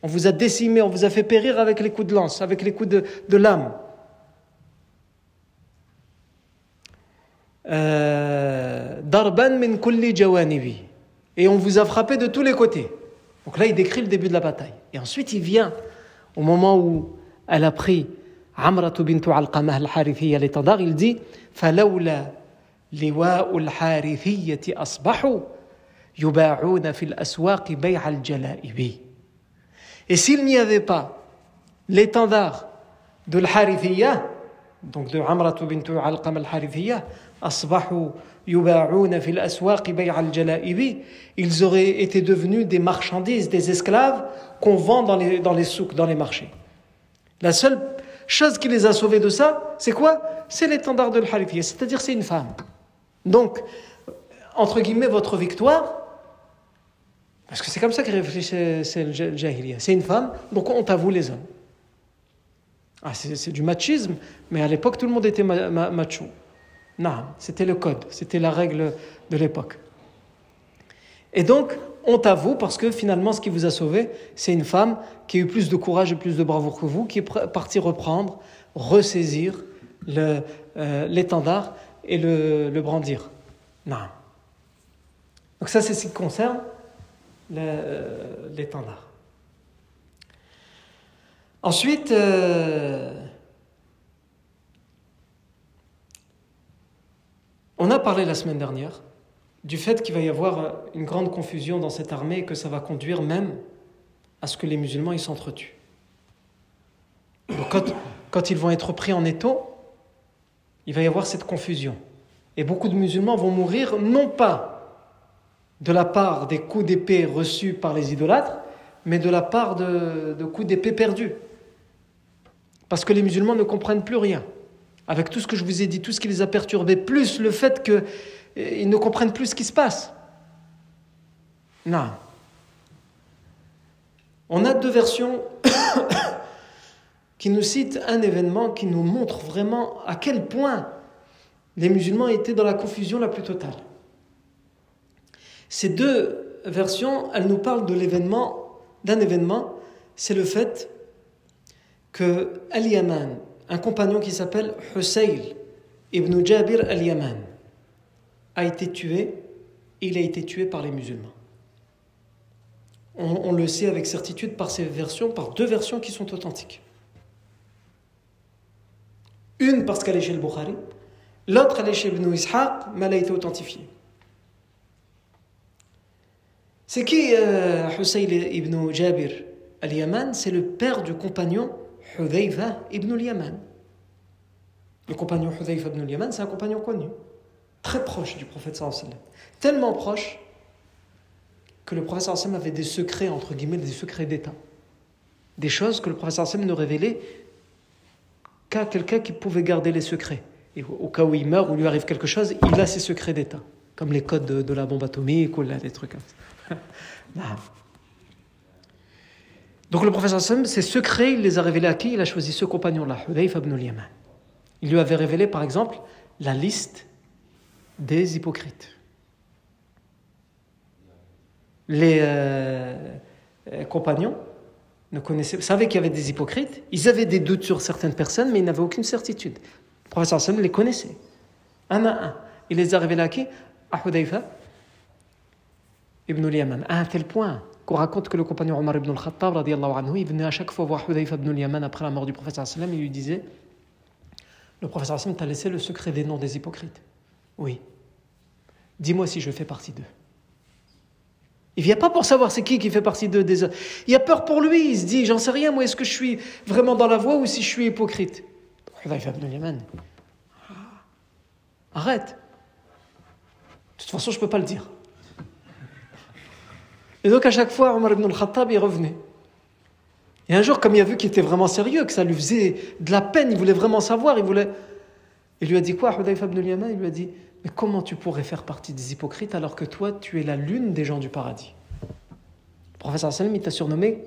On vous a décimé, on vous a fait périr avec les coups de lance, avec les coups de, de lame. darban min kulli jawanibi. Et on vous a frappé de tous les côtés. Donc là, il décrit le début de la bataille. Et ensuite, il vient au moment où elle a pris Amra bintu al-Qamah al-Harithiyya l'étendard, il dit فلولا لواء الحارثية أصبحوا et s'il n'y avait pas l'étendard de l'Harithiyya, donc de Amratu bintu Alqam al-Harithiyya, ils auraient été devenus des marchandises, des esclaves qu'on vend dans les, dans les souks, dans les marchés. La seule chose qui les a sauvés de ça, c'est quoi? C'est l'étendard de l'Harithiyya, c'est-à-dire c'est une femme. Donc, entre guillemets, votre victoire, parce que c'est comme ça que réfléchissait le Jahiliya. C'est une femme, donc on t'avoue les hommes. Ah, c'est du machisme, mais à l'époque, tout le monde était macho. Non, c'était le code, c'était la règle de l'époque. Et donc, on t'avoue parce que finalement, ce qui vous a sauvé, c'est une femme qui a eu plus de courage et plus de bravoure que vous, qui est partie reprendre, ressaisir euh, l'étendard et le, le brandir. Non. Donc ça, c'est ce qui concerne euh, l'étendard. Ensuite, euh, on a parlé la semaine dernière du fait qu'il va y avoir une grande confusion dans cette armée et que ça va conduire même à ce que les musulmans ils s'entretuent. quand, ils vont être pris en étau, il va y avoir cette confusion. Et beaucoup de musulmans vont mourir non pas de la part des coups d'épée reçus par les idolâtres, mais de la part de coups d'épée perdus. Parce que les musulmans ne comprennent plus rien. Avec tout ce que je vous ai dit, tout ce qui les a perturbés, plus le fait qu'ils ne comprennent plus ce qui se passe. Non. On a deux versions qui nous citent un événement qui nous montre vraiment à quel point les musulmans étaient dans la confusion la plus totale. Ces deux versions, elles nous parlent de l'événement, d'un événement, c'est le fait que Al-Yaman, un compagnon qui s'appelle Husayl ibn Jabir Al-Yaman, a été tué, il a été tué par les musulmans. On, le sait avec certitude par ces versions, par deux versions qui sont authentiques. Une parce qu'elle est chez le Bukhari, l'autre elle est chez Ibn Ishaq, mais elle a été authentifiée. C'est qui euh, ibn Jabir al-Yaman? C'est le père du compagnon Hudayfa ibn al-Yaman. Le compagnon Hudayfa ibn al-Yaman, c'est un compagnon connu, très proche du prophète Tellement proche que le prophète avait des secrets, entre guillemets, des secrets d'État. Des choses que le prophète ne révélait qu'à quelqu'un qui pouvait garder les secrets. Et au cas où il meurt ou lui arrive quelque chose, il a ses secrets d'État, comme les codes de, la bombe atomique ou là, des trucs comme ça. Donc le professeur Sam, ses secrets, il les a révélés à qui? Il a choisi ce compagnon-là, Hudayf ibn al-Yaman. Il lui avait révélé, par exemple, la liste des hypocrites. Les euh, compagnons ne connaissaient, savaient qu'il y avait des hypocrites, ils avaient des doutes sur certaines personnes, mais ils n'avaient aucune certitude. Le professeur Sam les connaissait, un à un. Il les a révélés à qui? À Hudayfa ibn al-Yaman, à tel point qu'on raconte que le compagnon Omar ibn al-Khattab, anhu, il venait à chaque fois voir Hudayfa ibn al-Yaman après la mort du professeur sallam, il lui disait Le professeur sallam t'a laissé le secret des noms des hypocrites. Oui. Dis-moi si je fais partie d'eux. Il vient pas pour savoir c'est qui qui fait partie d'eux. Des... Il a peur pour lui, il se dit J'en sais rien, moi, est-ce que je suis vraiment dans la voie ou si je suis hypocrite? Hudayfa ibn al-Yaman. Arrête. De toute façon, je ne peux pas le dire. Et donc à chaque fois, Omar ibn al-Khattab, il revenait. Et un jour, comme il a vu qu'il était vraiment sérieux, que ça lui faisait de la peine, il voulait vraiment savoir, il voulait... Il lui a dit quoi, Hudayfa ibn al-Yaman Il lui a dit, mais comment tu pourrais faire partie des hypocrites alors que toi, tu es la lune des gens du paradis? Le professeur Salim, il t'a surnommé,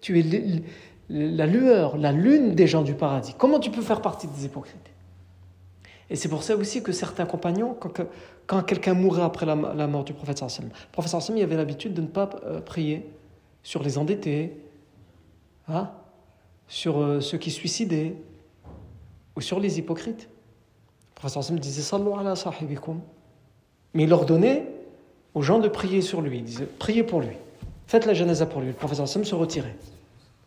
tu es la lueur, la lune des gens du paradis. Comment tu peux faire partie des hypocrites? Et c'est pour ça aussi que certains compagnons, quelqu'un mourait après la, mort du prophète sallam, le prophète sallam avait l'habitude de ne pas euh, prier sur les endettés, hein, sur euh, ceux qui suicidaient, ou sur les hypocrites. Le prophète sallam disait Sallu ala sahibikum. Mais il ordonnait aux gens de prier sur lui. Il disait Priez pour lui. Faites la janaza pour lui. Le prophète sallam se retirait.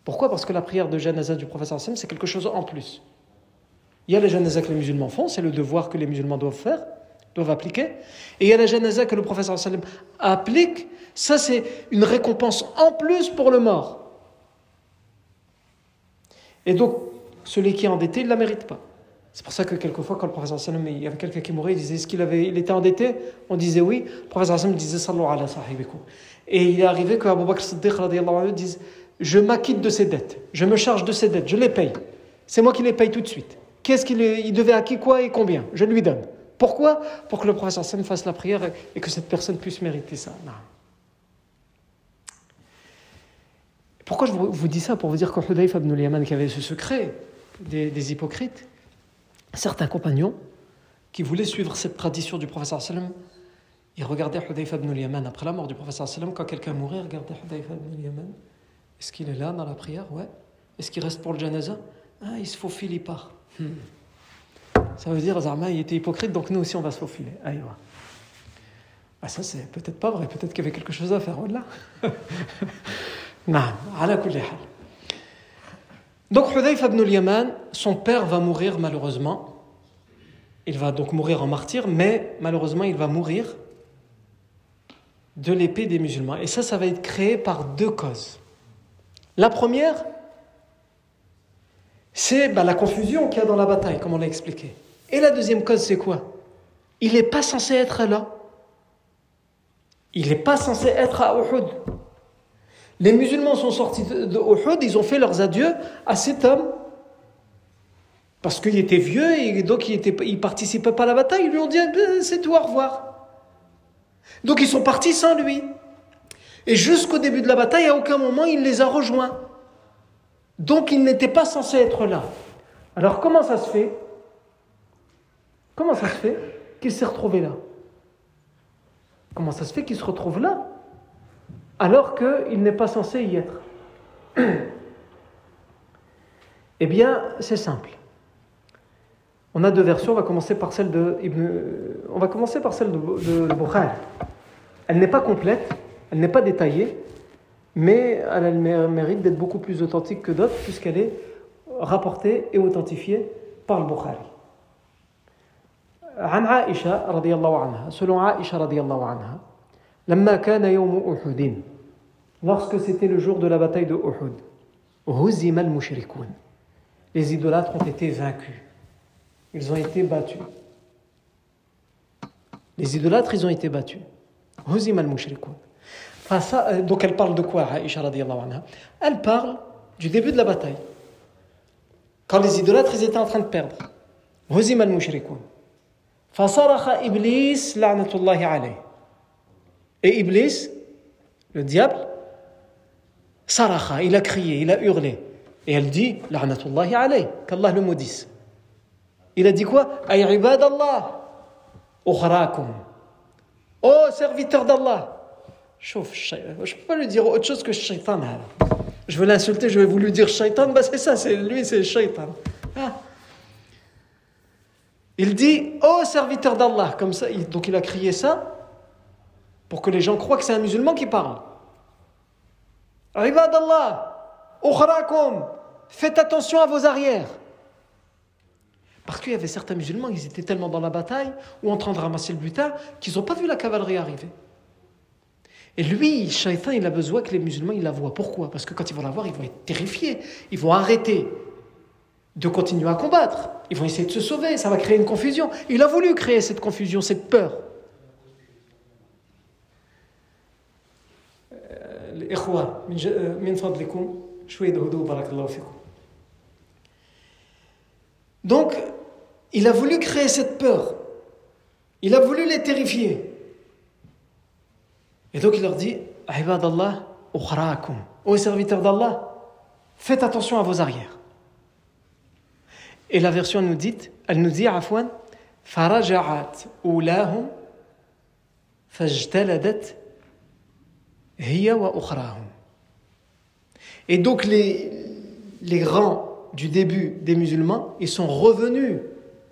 Pourquoi? Parce que la prière de janaza du prophète sallam, c'est quelque chose en plus. Il y a la janaza que les musulmans font, c'est le devoir que les musulmans doivent faire, doivent appliquer. Et il y a la janaza que le professeur sallam applique, ça c'est une récompense en plus pour le mort. Et donc, celui qui est endetté, il ne la mérite pas. C'est pour ça que quelquefois, quand le professeur sallam, il y avait quelqu'un qui mourait, il disait, est-ce qu'il avait, il était endetté? On disait oui. Le professeur sallam disait. Et il est arrivé qu'Abu Bakr Siddiq, dise, je m'acquitte de ses dettes, je me charge de ses dettes, je les paye. C'est moi qui les paye tout de suite. Qu'est-ce qu'il il devait à qui, quoi et combien? Je lui donne. Pourquoi Pour que le professeur Sam fasse la prière et que cette personne puisse mériter ça. Pourquoi je vous dis ça Pour vous dire que Hudayf ibn al-Yaman, qui avait ce secret des, hypocrites, certains compagnons qui voulaient suivre cette tradition du professeur Sallam, ils regardaient Hudayf ibn al-Yaman après la mort du professeur Sallam, quand quelqu'un mourait, ils regardaient Hudayf ibn al-Yaman. Est-ce qu'il est là dans la prière? Ouais. Est-ce qu'il reste pour le janaza? Ah, il se faufile, il part. Ça veut dire, Zarma, il était hypocrite, donc nous aussi, on va se faufiler. Allez, ah, ça, c'est peut-être pas vrai. Peut-être qu'il y avait quelque chose à faire au-delà. donc, Hudayf ibn al-Yaman, son père va mourir malheureusement. Il va donc mourir en martyr, mais malheureusement, il va mourir de l'épée des musulmans. Et ça, ça va être créé par deux causes. La première, c'est bah, la confusion qu'il y a dans la bataille, comme on l'a expliqué. Et la deuxième cause, c'est quoi? Il n'est pas censé être là. Il n'est pas censé être à Uhud. Les musulmans sont sortis de Uhud, ils ont fait leurs adieux à cet homme. Parce qu'il était vieux et donc il ne participait pas à la bataille. Ils lui ont dit eh, c'est tout, au revoir. Donc ils sont partis sans lui. Et jusqu'au début de la bataille, à aucun moment il les a rejoints. Donc il n'était pas censé être là. Alors comment ça se fait? Comment ça se fait qu'il s'est retrouvé là? Comment ça se fait qu'il se retrouve là alors qu'il n'est pas censé y être? Eh bien, c'est simple. On a deux versions, on va commencer par celle de on va commencer par celle de. Elle n'est pas complète, elle n'est pas détaillée, mais elle a le mérite d'être beaucoup plus authentique que d'autres puisqu'elle est rapportée et authentifiée par le Bukhari. عن عائشة رضي الله عنها selon عائشة رضي الله عنها لما كان يوم أحد lorsque c'était le jour de la bataille de Uhud هزم المشركون les idolâtres ont été vaincus ils ont été battus les idolâtres ils ont été battus هزم المشركون donc elle parle de quoi Aïcha radiallahu anha elle parle du début de la bataille quand les idolâtres ils étaient en train de perdre هزم المشركون Fasarakha Iblis la'natullahi alayh. Et Iblis, le diable, Sarakha, il a crié, il a hurlé. Et elle dit, la'natullahi alayh, qu'Allah le maudisse. Il a dit quoi? Ay ibadallah, ukhrakum. Oh serviteur d'Allah. Je peux pas lui dire autre chose que shaitan. Hein. Je veux l'insulter, je vais vous lui dire shaitan, bah c'est ça, c'est lui, c'est shaitan. Ah. Il dit Oh serviteur d'Allah, comme ça, donc il a crié ça pour que les gens croient que c'est un musulman qui parle. Ibad Allah, faites attention à vos arrières. Parce qu'il y avait certains musulmans, ils étaient tellement dans la bataille ou en train de ramasser le butin qu'ils n'ont pas vu la cavalerie arriver. Et lui, Shaitan, il a besoin que les musulmans ils la voient. Pourquoi? Parce que quand ils vont la voir, ils vont être terrifiés. Ils vont arrêter de continuer à combattre. Ils vont essayer de se sauver, ça va créer une confusion. Il a voulu créer cette confusion, cette peur. Donc, il a voulu créer cette peur. Il a voulu les terrifier. Et donc il leur dit Ibad Allah, Ô serviteurs d'Allah, faites attention à vos arrières. Et la version nous dit, elle nous dit, Afwan, فرجعت أولاهم فاجتلدت هي وأخراهم. Et donc les, les grands du début des musulmans, ils sont revenus.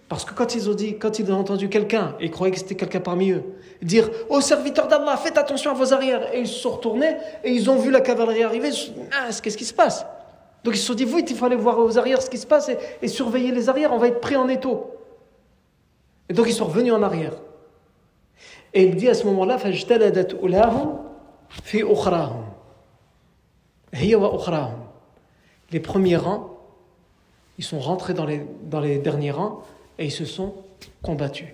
Parce que quand ils ont dit, quand ils ont entendu quelqu'un, et ils croyaient que c'était quelqu'un parmi eux, dire Ô serviteur d'Allah, faites attention à vos arrières. Et ils se sont retournés et ils ont vu la cavalerie arriver. Ah, qu'est-ce qui se passe Donc ils se sont dit, vite, il faut aller voir aux arrières ce qui se passe et, surveiller les arrières, on va être pris en étau. Et donc ils sont revenus en arrière. Et il dit à ce moment-là, Les premiers rangs, ils sont rentrés dans les, dans les derniers rangs et ils se sont combattus,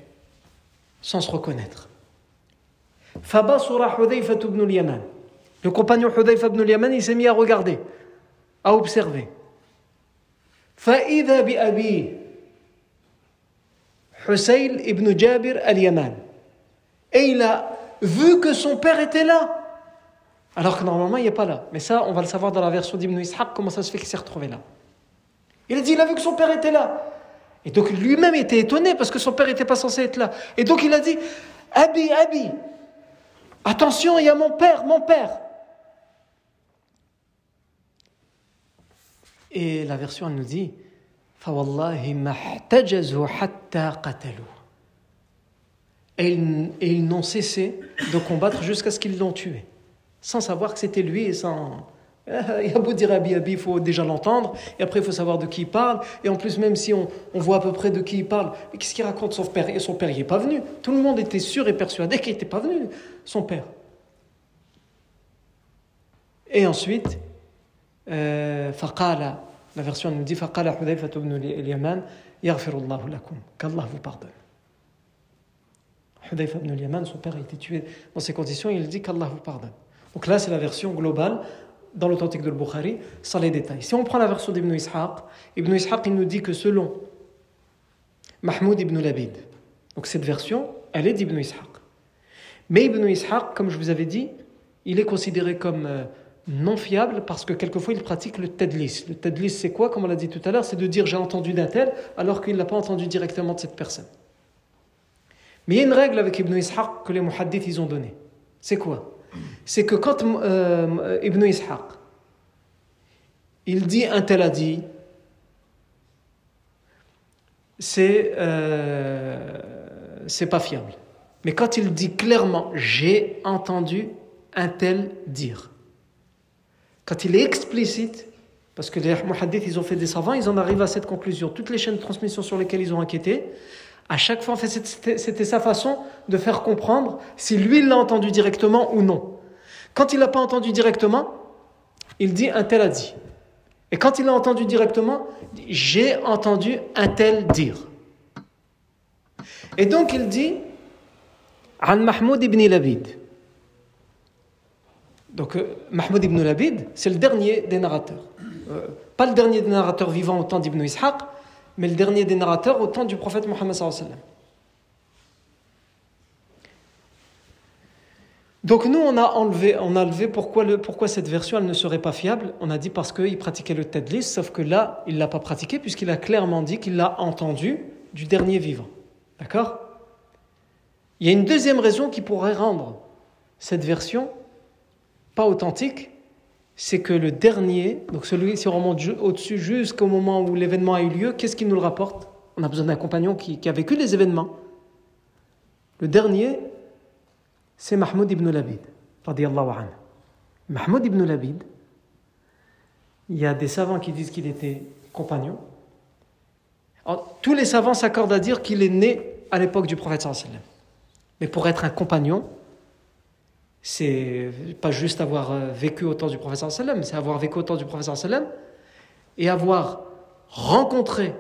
sans se reconnaître. Le compagnon Hudayfa ibn al-Yaman, il s'est mis à regarder à observer. فإذا بأبيه Hussein ibn Jabir al-Yaman. Et il a vu que son père était là. Alors que normalement, il n'est pas là. Mais ça, on va le savoir dans la version d'Ibn Ishaq, comment ça se fait qu'il s'est retrouvé là. Il a dit, il a vu que son père était là. Et donc lui-même était étonné parce que son père n'était pas censé être là. Et donc il a dit, Abi, Abi, attention, il y a mon père, mon père. Et la version elle nous dit et ils, n'ont cessé de combattre jusqu'à ce qu'ils l'ont tué, sans savoir que c'était lui et sans. Il y a beau dire Abi Abi, il faut déjà l'entendre, et après il faut savoir de qui il parle, et en plus, même si on, on voit à peu près de qui il parle, qu'est-ce qu'il raconte son père? Et son père, n'est pas venu. Tout le monde était sûr et persuadé qu'il n'était pas venu, son père. Et ensuite, euh, faqala, la version nous dit faqala Hudayfa ibn al-Yaman, yaghfirullahu lakum, qu'Allah vous pardonne. Hudayfa Yaman son père a été tué dans ces conditions, il dit qu'Allah vous pardonne. Donc là, c'est la version globale dans l'authentique de Bukhari, sans les détails. Si on prend la version d'Ibn Ishaq, Ibn Ishaq, il nous dit que selon Mahmoud ibn Labid, donc cette version, elle est d'Ibn Ishaq. Mais Ibn Ishaq, comme je vous avais dit, il est considéré comme euh, non fiable parce que quelquefois il pratique le tadlis. Le tadlis, c'est quoi Comme on l'a dit tout à l'heure, c'est de dire j'ai entendu d'un tel alors qu'il n'a pas entendu directement de cette personne. Mais il y a une règle avec Ibn Ishaq que les muhaddiths ils ont donnée. C'est quoi? C'est que quand euh, Ibn Ishaq, il dit un tel a dit, c'est euh, c'est pas fiable. Mais quand il dit clairement j'ai entendu un tel dire, quand il est explicite, parce que les muhaddiths ils ont fait des savants, ils en arrivent à cette conclusion. Toutes les chaînes de transmission sur lesquelles ils ont enquêté, à chaque fois, c'était sa façon de faire comprendre si lui l'a entendu directement ou non. Quand il l'a pas entendu directement, il dit un tel a dit. Et quand il l'a entendu directement, j'ai entendu un tel dire. Et donc il dit An Mahmoud ibn Labid. Donc euh, Mahmoud ibn Labid, c'est le dernier des narrateurs. Euh, pas le dernier des narrateurs vivants au temps d'Ibn Ishaq, mais le dernier des narrateurs au temps du prophète Mohammed Donc nous, on a enlevé, on a pourquoi, cette version ne serait pas fiable. On a dit parce qu'il pratiquait le tadlis, sauf que là, il ne l'a pas pratiqué puisqu'il a clairement dit qu'il l'a entendu du dernier vivant. D'accord? Il y a une deuxième raison qui pourrait rendre cette version pas authentique, c'est que le dernier, donc celui, si on remonte au-dessus jusqu'au moment où l'événement a eu lieu, qu'est-ce qui nous le rapporte? On a besoin d'un compagnon qui, a vécu les événements. Le dernier, c'est Mahmoud ibn Labid. Mahmoud ibn Labid, il y a des savants qui disent qu'il était compagnon. tous les savants s'accordent à dire qu'il est né à l'époque du prophète sallam. Mais pour être un compagnon, c'est pas juste avoir euh, vécu au temps du professeur sallam, c'est avoir vécu au temps du professeur sallam et avoir rencontré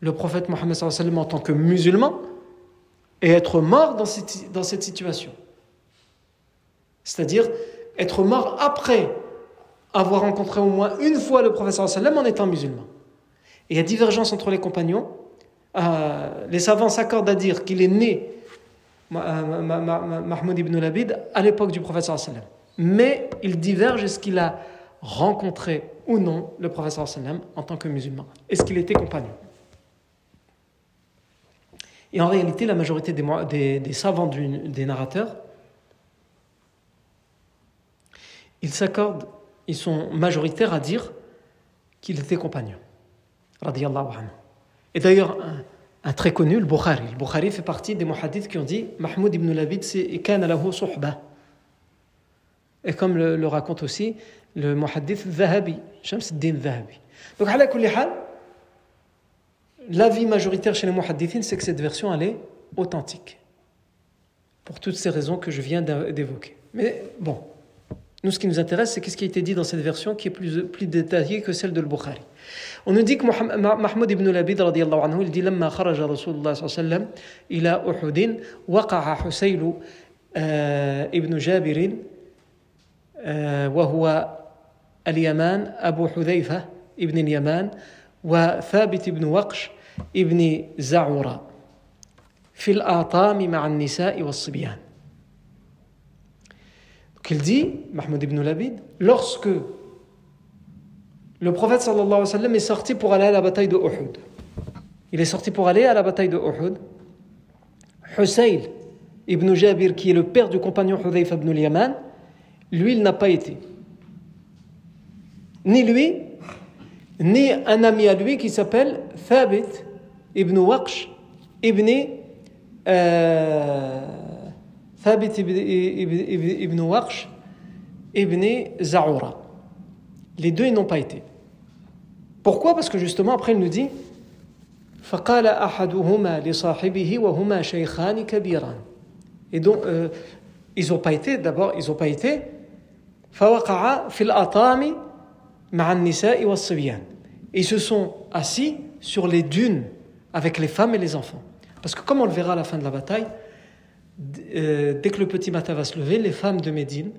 le prophète Mohammed sallam en tant que musulman et être mort dans cette, dans cette situation. C'est-à-dire être mort après avoir rencontré au moins une fois le professeur sallam en étant musulman. Et il y a divergence entre les compagnons. Euh, les savants s'accordent à dire qu'il est né Mahmoud ibn Labid à l'époque du prophète sallam. Mais il diverge est-ce qu'il a rencontré ou non le prophète sallam en tant que musulman Est-ce qu'il était compagnon? Et en réalité, la majorité des, des, savants des narrateurs, ils s'accordent, ils sont majoritaires à dire qu'il était compagnon. Et d'ailleurs, un très connu, le Bukhari. Le Bukhari fait partie des muhadiths qui ont dit Mahmoud ibn Labid, c'est lahu suhba. Et comme le, raconte aussi le muhadith Zahabi, Shams din Zahabi. Donc, à la l'avis majoritaire chez les muhadithines, c'est que cette version, elle est authentique. Pour toutes ces raisons que je viens d'évoquer. Mais bon, nous, ce qui nous intéresse, c'est qu'est-ce qui a été dit dans cette version qui est plus, plus détaillée que celle de Bukhari. Que Mahmoud ibn Labid, radiallahu anhu, il dit لما خرج رسول الله صلى الله عليه وسلم إلى أحد وقع حسيل ابن جابر وهو اليمان أبو حذيفة ابن اليمان وثابت بن وقش ابن زعورة في الآطام مع النساء والصبيان qu'il dit, Mahmoud ibn Labid, lorsque le prophète est sorti pour aller à la bataille de Uhud. Il est sorti pour aller à la bataille de Uhud. Husayl ibn Jabir, qui est le père du compagnon Hudayf ibn al-Yaman, lui, il n'a pas été. Ni lui, ni un ami à lui qui s'appelle Thabit ibn Waqsh ibn euh, Thabit ibn Waqsh ibn Zaoura. Les deux, ils n'ont pas été. Pourquoi? Parce que justement, après, il nous dit Et donc, euh, ils n'ont pas été, d'abord, ils n'ont pas été. Ils se sont assis sur les dunes avec les femmes et les enfants. Parce que comme on le verra à la fin de la bataille, euh, dès que le petit matin va se lever, les femmes de Médine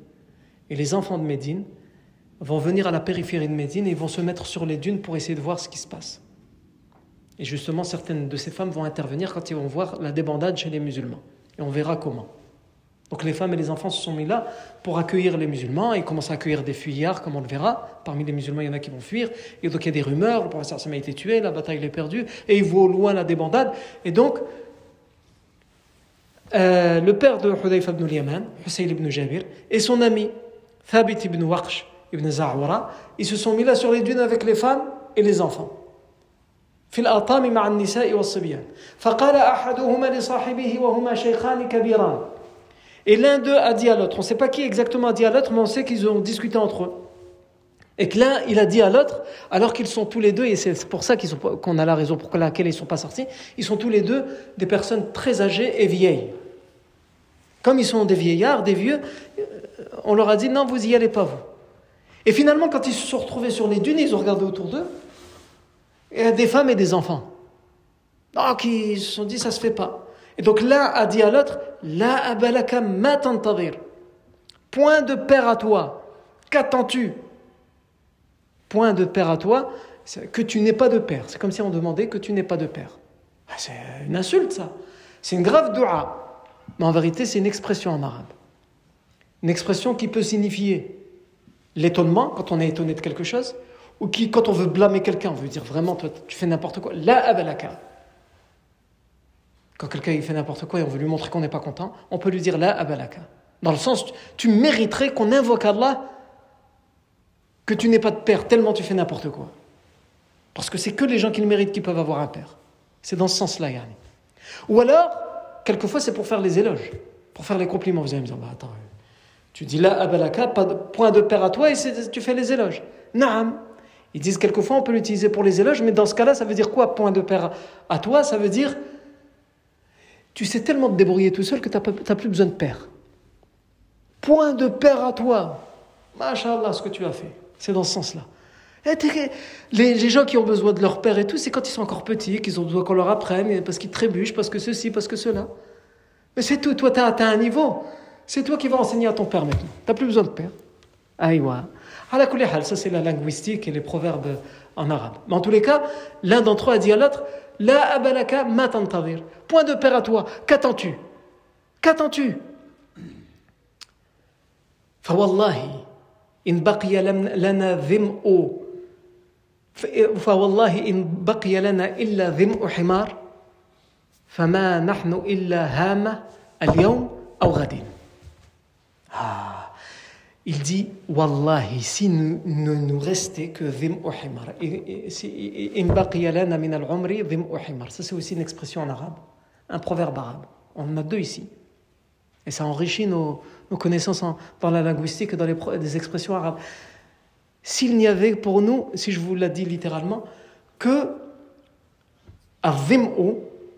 et les enfants de Médine vont venir à la périphérie de Médine et vont se mettre sur les dunes pour essayer de voir ce qui se passe. Et justement, certaines de ces femmes vont intervenir quand ils vont voir la débandade chez les musulmans. Et on verra comment. Donc les femmes et les enfants se sont mis là pour accueillir les musulmans. Ils commencent à accueillir des fuyards, comme on le verra. Parmi les musulmans, il y en a qui vont fuir. Et donc il y a des rumeurs, le professeur Sam a été tué, la bataille est perdue. Et ils voient au loin la débandade. Et donc, euh, le père de Hudayfa ibn al-Yaman, Hussein ibn Jabir, et son ami, Thabit ibn Waqsh ibn Za'wara, ils se sont mis là sur les dunes avec les femmes et les enfants. في الأطام مع النساء والصبيان فقال أحدهما لصاحبه وهما شيخان كبيران et l'un d'eux a dit à l'autre, on ne sait pas qui exactement a dit à l'autre, mais on sait qu'ils ont discuté entre eux. Et que l'un, il a dit à l'autre, alors qu'ils sont tous les deux, et c'est pour ça qu'on a la raison pour laquelle ils ne sont pas sortis, ils sont tous les deux des personnes très âgées et vieilles. Comme ils sont des vieillards, des vieux, euh, on leur a dit non, vous y allez pas vous. Et finalement, quand ils se sont retrouvés sur les dunes, ils ont regardé autour d'eux, et des femmes et des enfants. Donc ils se sont dit ça se fait pas. Et donc l'un a dit à l'autre, La abalaka matantadir. Point de père à toi. Qu'attends-tu? Point de père à toi, que tu n'aies pas de père. C'est comme si on demandait que tu n'aies pas de père. Ah, c'est une insulte ça. C'est une grave dua. Mais en vérité, c'est une expression en arabe. Une expression qui peut signifier l'étonnement quand on est étonné de quelque chose, ou qui, quand on veut blâmer quelqu'un, on veut dire vraiment, toi, tu fais n'importe quoi. La abalaka. Quand quelqu'un fait n'importe quoi et on veut lui montrer qu'on n'est pas content, on peut lui dire la abalaka. Dans le sens, tu mériterais qu'on invoque Allah que tu n'aies pas de père tellement tu fais n'importe quoi. Parce que c'est que les gens qui le méritent qui peuvent avoir un père. C'est dans ce sens-là, Yanni. Ou alors, quelquefois, c'est pour faire les éloges, pour faire les compliments. Vous allez me dire, bah, attends, tu dis la abalaka, pas de point de père à toi et tu fais les éloges. Naam. Ils disent quelquefois on peut l'utiliser pour les éloges, mais dans ce cas-là, ça veut dire quoi Point de père à toi, ça veut dire tu sais tellement te débrouiller tout seul que tu n'as plus besoin de père. Point de père à toi. Masha'Allah, ce que tu as fait. C'est dans ce sens-là. Les, les, gens qui ont besoin de leur père et tout, c'est quand ils sont encore petits, qu'ils ont besoin qu'on leur apprenne, parce qu'ils trébuchent, parce que ceci, parce que cela. Mais c'est tout, toi tu as atteint un niveau. C'est toi qui vas enseigner à ton père maintenant. Tu n'as plus besoin de père. Aïwa. Ça, c'est la linguistique et les proverbes en arabe. Mais en tous les cas, l'un d'entre eux a dit à l'autre La abalaka matantavir. Point de père à toi. Qu'attends-tu Qu'attends-tu فوالله إن بقي لنا ظمء فوالله إن بقي لنا إلا ظمء حمار فما نحن إلا هامة اليوم أو غد. ah. Il dit Wallahi, si nous, ne nous restait que Dhim Uhimar. Ça, c'est aussi une expression en arabe, un proverbe arabe. On en a deux ici. Et ça enrichit nos, nos connaissances dans la linguistique et dans les, expressions arabes. S'il n'y avait pour nous, si je vous l'ai dit littéralement, que Dhim'u,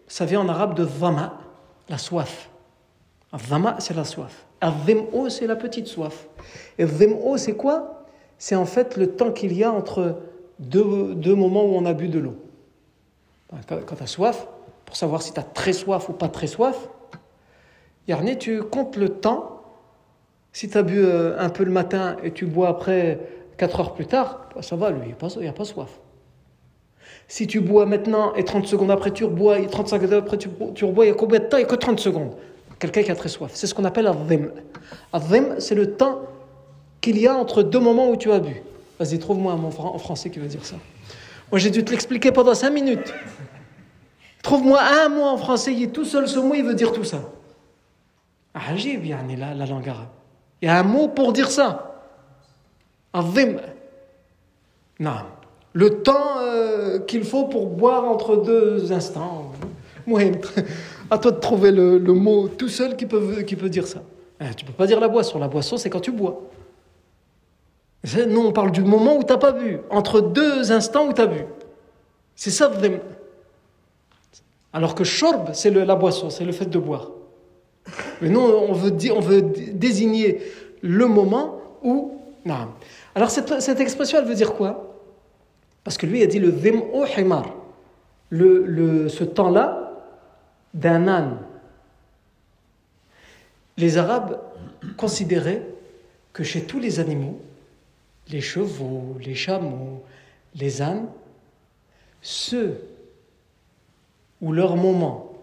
ça vient en arabe de Dhama, la soif. Dhama, c'est la soif. Dhim'u, c'est la petite soif. Et Dhim'u, c'est quoi? C'est en fait le temps qu'il y a entre deux, deux, moments où on a bu de l'eau. Quand, tu as soif, pour savoir si tu as très soif ou pas très soif, Yarné, tu comptes le temps. Si tu as bu euh, un peu le matin et tu bois après 4 heures plus tard, bah, ça va, lui, il n'y a, pas soif. Si tu bois maintenant et 30 secondes après tu rebois, et 35 secondes après tu, tu rebois, il y a combien de temps? Il n'y a que 30 secondes. Quelqu'un qui a très soif. C'est ce qu'on appelle un dhim. Un c'est le temps qu'il y a entre deux moments où tu as bu. Vas-y, trouve-moi un mot en français qui veut dire ça. Moi, j'ai dû te l'expliquer pendant cinq minutes. Trouve-moi un mot en français, il est tout seul, ce mot, il veut dire tout ça. Ajib, yani, la, la langue arabe. Il y a un mot pour dire ça. Azim. Non. Le temps euh, qu'il faut pour boire entre deux instants. À toi de trouver le, le, mot tout seul qui peut, qui peut dire ça. Eh, tu peux pas dire la boisson. La boisson, c'est quand tu bois. Non, on parle du moment où tu n'as pas bu, entre deux instants où tu as bu. C'est ça, Alors que shorb, c'est la boisson, c'est le fait de boire. Mais non, on veut, on veut désigner le moment où. Non. Alors cette, cette, expression, elle veut dire quoi? Parce que lui a dit le dhim'u himar. Le, le, ce temps-là d'un âne. les Arabes considéraient que chez tous les animaux, les chevaux, les chameaux, les ânes, ceux où leur moment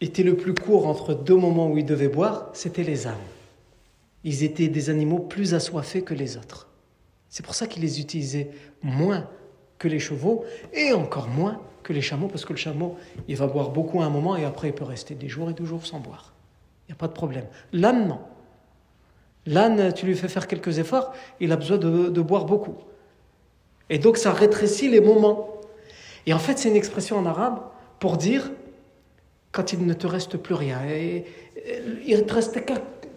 était le plus court entre deux moments où ils devaient boire, c'était les ânes. Ils étaient des animaux plus assoiffés que les autres. C'est pour ça qu'ils les utilisaient moins que les chevaux et encore moins les chameaux, parce que le chameau, il va boire beaucoup un moment et après il peut rester des jours et des jours sans boire. Il n'y a pas de problème. L'âne, non. L'âne, tu lui fais faire quelques efforts, il a besoin de, boire beaucoup. Et donc ça rétrécit les moments. Et en fait, c'est une expression en arabe pour dire quand il ne te reste plus rien. Il ne te reste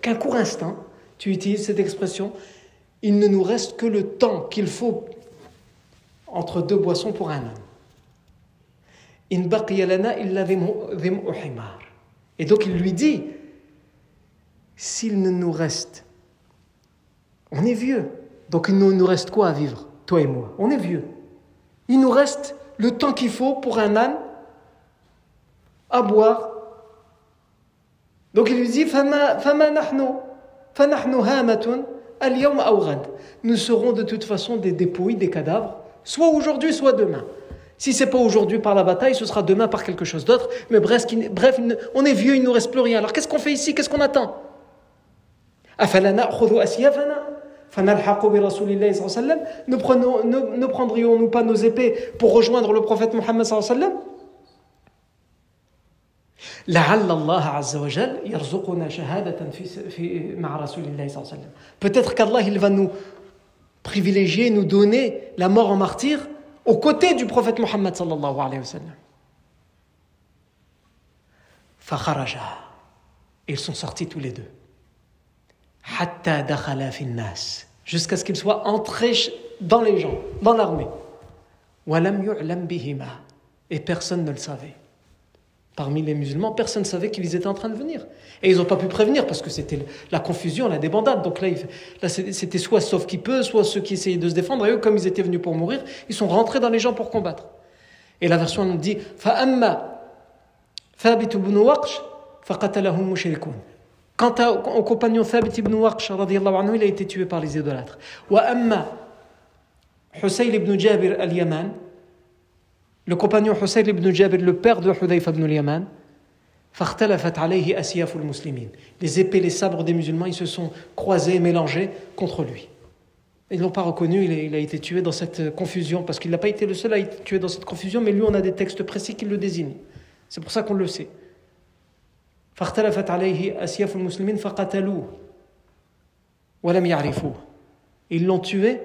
qu'un court instant. Tu utilises cette expression. Il ne nous reste que le temps qu'il faut entre deux boissons pour un âne. Et donc il lui dit, s'il ne nous reste, on est vieux, donc il nous reste quoi à vivre, toi et moi? On est vieux. Il nous reste le temps qu'il faut pour un âne à boire. Donc il lui dit, nous serons de toute façon des dépouilles, des cadavres, soit aujourd'hui, soit demain. Si c'est pas aujourd'hui par la bataille, ce sera demain par quelque chose d'autre. Mais bref, on est vieux, il ne nous reste plus rien. Alors qu'est-ce qu'on fait ici? Qu'est-ce qu'on attend? Ne, ne, prendrions-nous pas nos épées pour rejoindre le prophète Mohammed Peut-être qu'Allah il va nous privilégier, nous donner la mort en martyr aux côtés du prophète Mohammed sallallahu alayhi wa sallam. Ils sont sortis tous les deux. Jusqu'à ce qu'ils soient entrés dans les gens, dans l'armée. Et personne ne le savait. Parmi les musulmans, personne ne savait qu'ils étaient en train de venir. Et ils n'ont pas pu prévenir parce que c'était la confusion, la débandade. Donc là, là c'était soit sauf qui peut, soit ceux qui essayaient de se défendre. Et eux, comme ils étaient venus pour mourir, ils sont rentrés dans les gens pour combattre. Et la version nous dit Quant au compagnon Thabit ibn Waqsh, il a été tué par les idolâtres. Husayl ibn Jabir al-Yaman, le compagnon Hussein ibn Jabir, le père de Hudayfa ibn al-Yaman, les épées, les sabres des musulmans, ils se sont croisés, mélangés contre lui. Ils ne l'ont pas reconnu, il a, été tué dans cette confusion, parce qu'il n'a pas été le seul à être tué dans cette confusion, mais lui, on a des textes précis qui le désignent. C'est pour ça qu'on le sait. Ils l'ont tué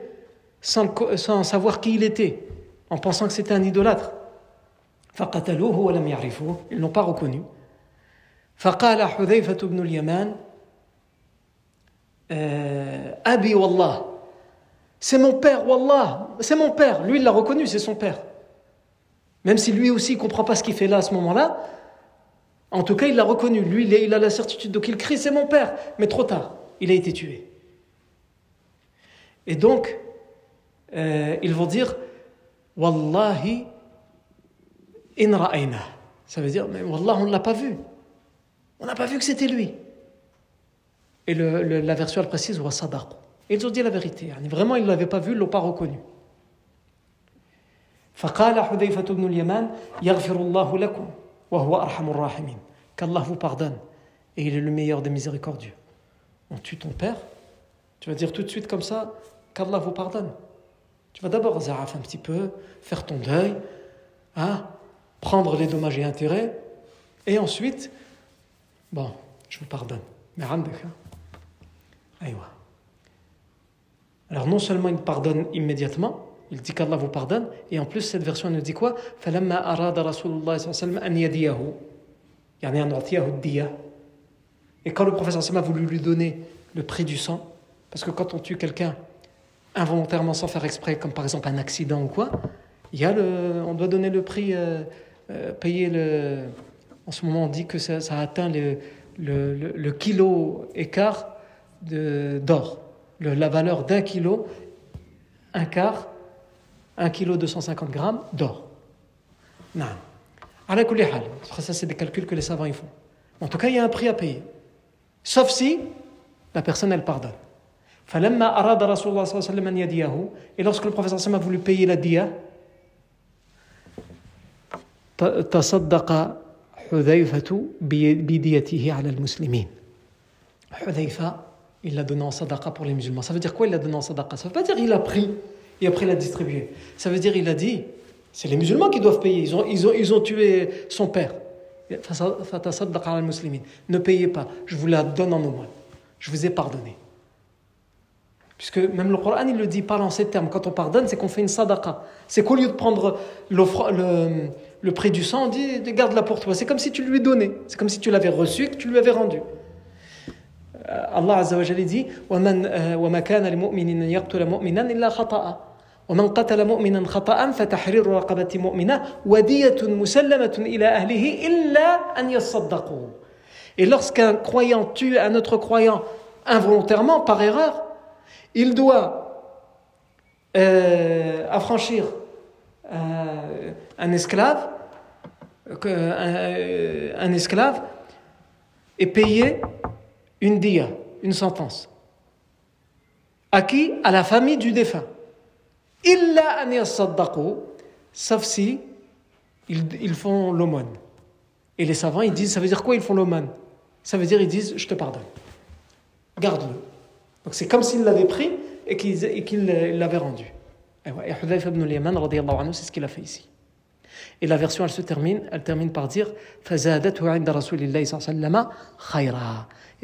sans savoir qui il était en pensant que c'était un idolâtre. Ils n'ont pas reconnu. فقال حذيفة بن اليمان أبي والله c'est mon père, Wallah, c'est mon père. Lui, il l'a reconnu, c'est son père. Même si lui aussi, il ne comprend pas ce qu'il fait là à ce moment-là, en tout cas, il l'a reconnu. Lui, il a la certitude. Donc, il crie, c'est mon père. Mais trop tard, il a été tué. Et donc, euh, ils vont dire, Wallahi in ra'ayna. Ça veut dire, mais Wallah, on ne l'a pas vu. On n'a pas vu que c'était lui. Et le, la version elle précise, wa sadaq. Ils ont dit la vérité. Vraiment, ils ne l'avaient pas vu, ils ne l'ont pas reconnu. فقال حذيفة بن اليمان يغفر الله لكم وهو أرحم الراحمين qu'Allah vous pardonne et il est le meilleur des miséricordieux on tue ton père tu vas dire tout de suite comme ça qu'Allah vous pardonne tu vas d'abord zaraf un petit peu, faire ton deuil, hein, prendre les dommages et intérêts, et ensuite, bon, je vous pardonne. Mais Alors non seulement il pardonne immédiatement, il dit qu'Allah vous pardonne, et en plus cette version nous dit quoi? Et quand le professeur a voulu lui donner le prix du sang, parce que quand on tue quelqu'un involontairement sans faire exprès, comme par exemple un accident ou quoi, il y a le, on doit donner le prix, euh, euh, payer le. En ce moment, on dit que ça, ça atteint le, le, le, kilo écart d'or, la valeur d'un kilo, un quart, un kilo 250 grammes d'or. Non. Ça, c'est des calculs que les savants font. En tout cas, il y a un prix à payer. Sauf si la personne, elle pardonne. Et lorsque le professeur Sam a voulu payer la dia, تصدق حذيفة بديته على المسلمين. Hudhaifa, il l'a donné en sadaqa pour les musulmans. Ça veut dire quoi il l'a donné en sadaqa Ça veut pas dire il a pris et après il l'a distribué. Ça veut dire il a dit, c'est les musulmans qui doivent payer. Ils ont, ils ont, ils ont tué son père. Ne payez pas, je vous la donne en aumône. Je vous ai pardonné. Puisque même le Coran, il le dit, parle en ces termes. Quand on pardonne, c'est qu'on fait une sadaqa. C'est qu'au lieu de prendre le, le prix du sang, on dit, garde-la pour toi. C'est comme si tu lui donnais. C'est comme si tu l'avais reçu et que tu lui avais rendu. Euh, Allah Azza wa Jalla dit, وَمَا كَانَ لِمُؤْمِنٍ يَقْتُلَ مُؤْمِنًا إِلَّا خَطَأً ومن قتل مؤمنا خطأ فتحرير رقبة مؤمنة ودية مسلمة إلى أهله إلا أن يصدقوا. Et lorsqu'un croyant tue un autre croyant involontairement, par erreur, il doit euh, affranchir euh, un esclave, euh, un, esclave et payer une dia, une sentence. À qui À la famille du défunt. Illa sauf si ils, ils font l'aumône. Et les savants, ils disent, ça veut dire quoi ils font l'aumône? Ça veut dire, ils disent, je te pardonne. Garde-le. Donc c'est comme s'il l'avait pris et qu'il l'avait rendu. Et Hudayf ibn al-Yaman, c'est ce qu'il a fait ici. Et la version, elle se termine, elle termine par dire Et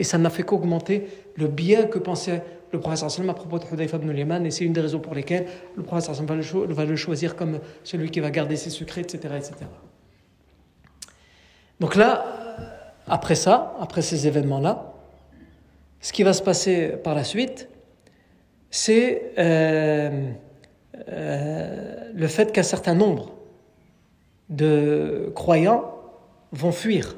ça n'a fait qu'augmenter le bien que pensait le prophète sallam à propos de Hudayf ibn al-Yaman, et c'est une des raisons pour lesquelles le prophète sallam va le choisir comme celui qui va garder ses secrets, etc. etc. Donc là, après ça, après ces événements-là, ce qui va se passer par la suite, c'est euh, euh, le fait qu'un certain nombre de croyants vont fuir.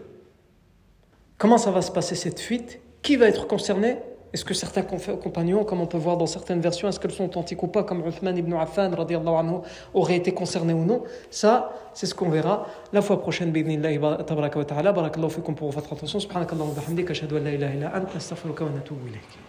Comment ça va se passer cette fuite? Qui va être concerné? Est-ce que certains compagnons, comme on peut voir dans certaines versions, est-ce qu'elles sont authentiques ou pas, comme Uthman ibn Affan anhu, auraient été concernés ou non? Ça, c'est ce qu'on verra la fois prochaine. Barakallahu fikum pour votre attention. Subhanakallahu wa bihamdika, ashhadu an la ilaha illa anta, astaghfiruka wa natubu ilayk.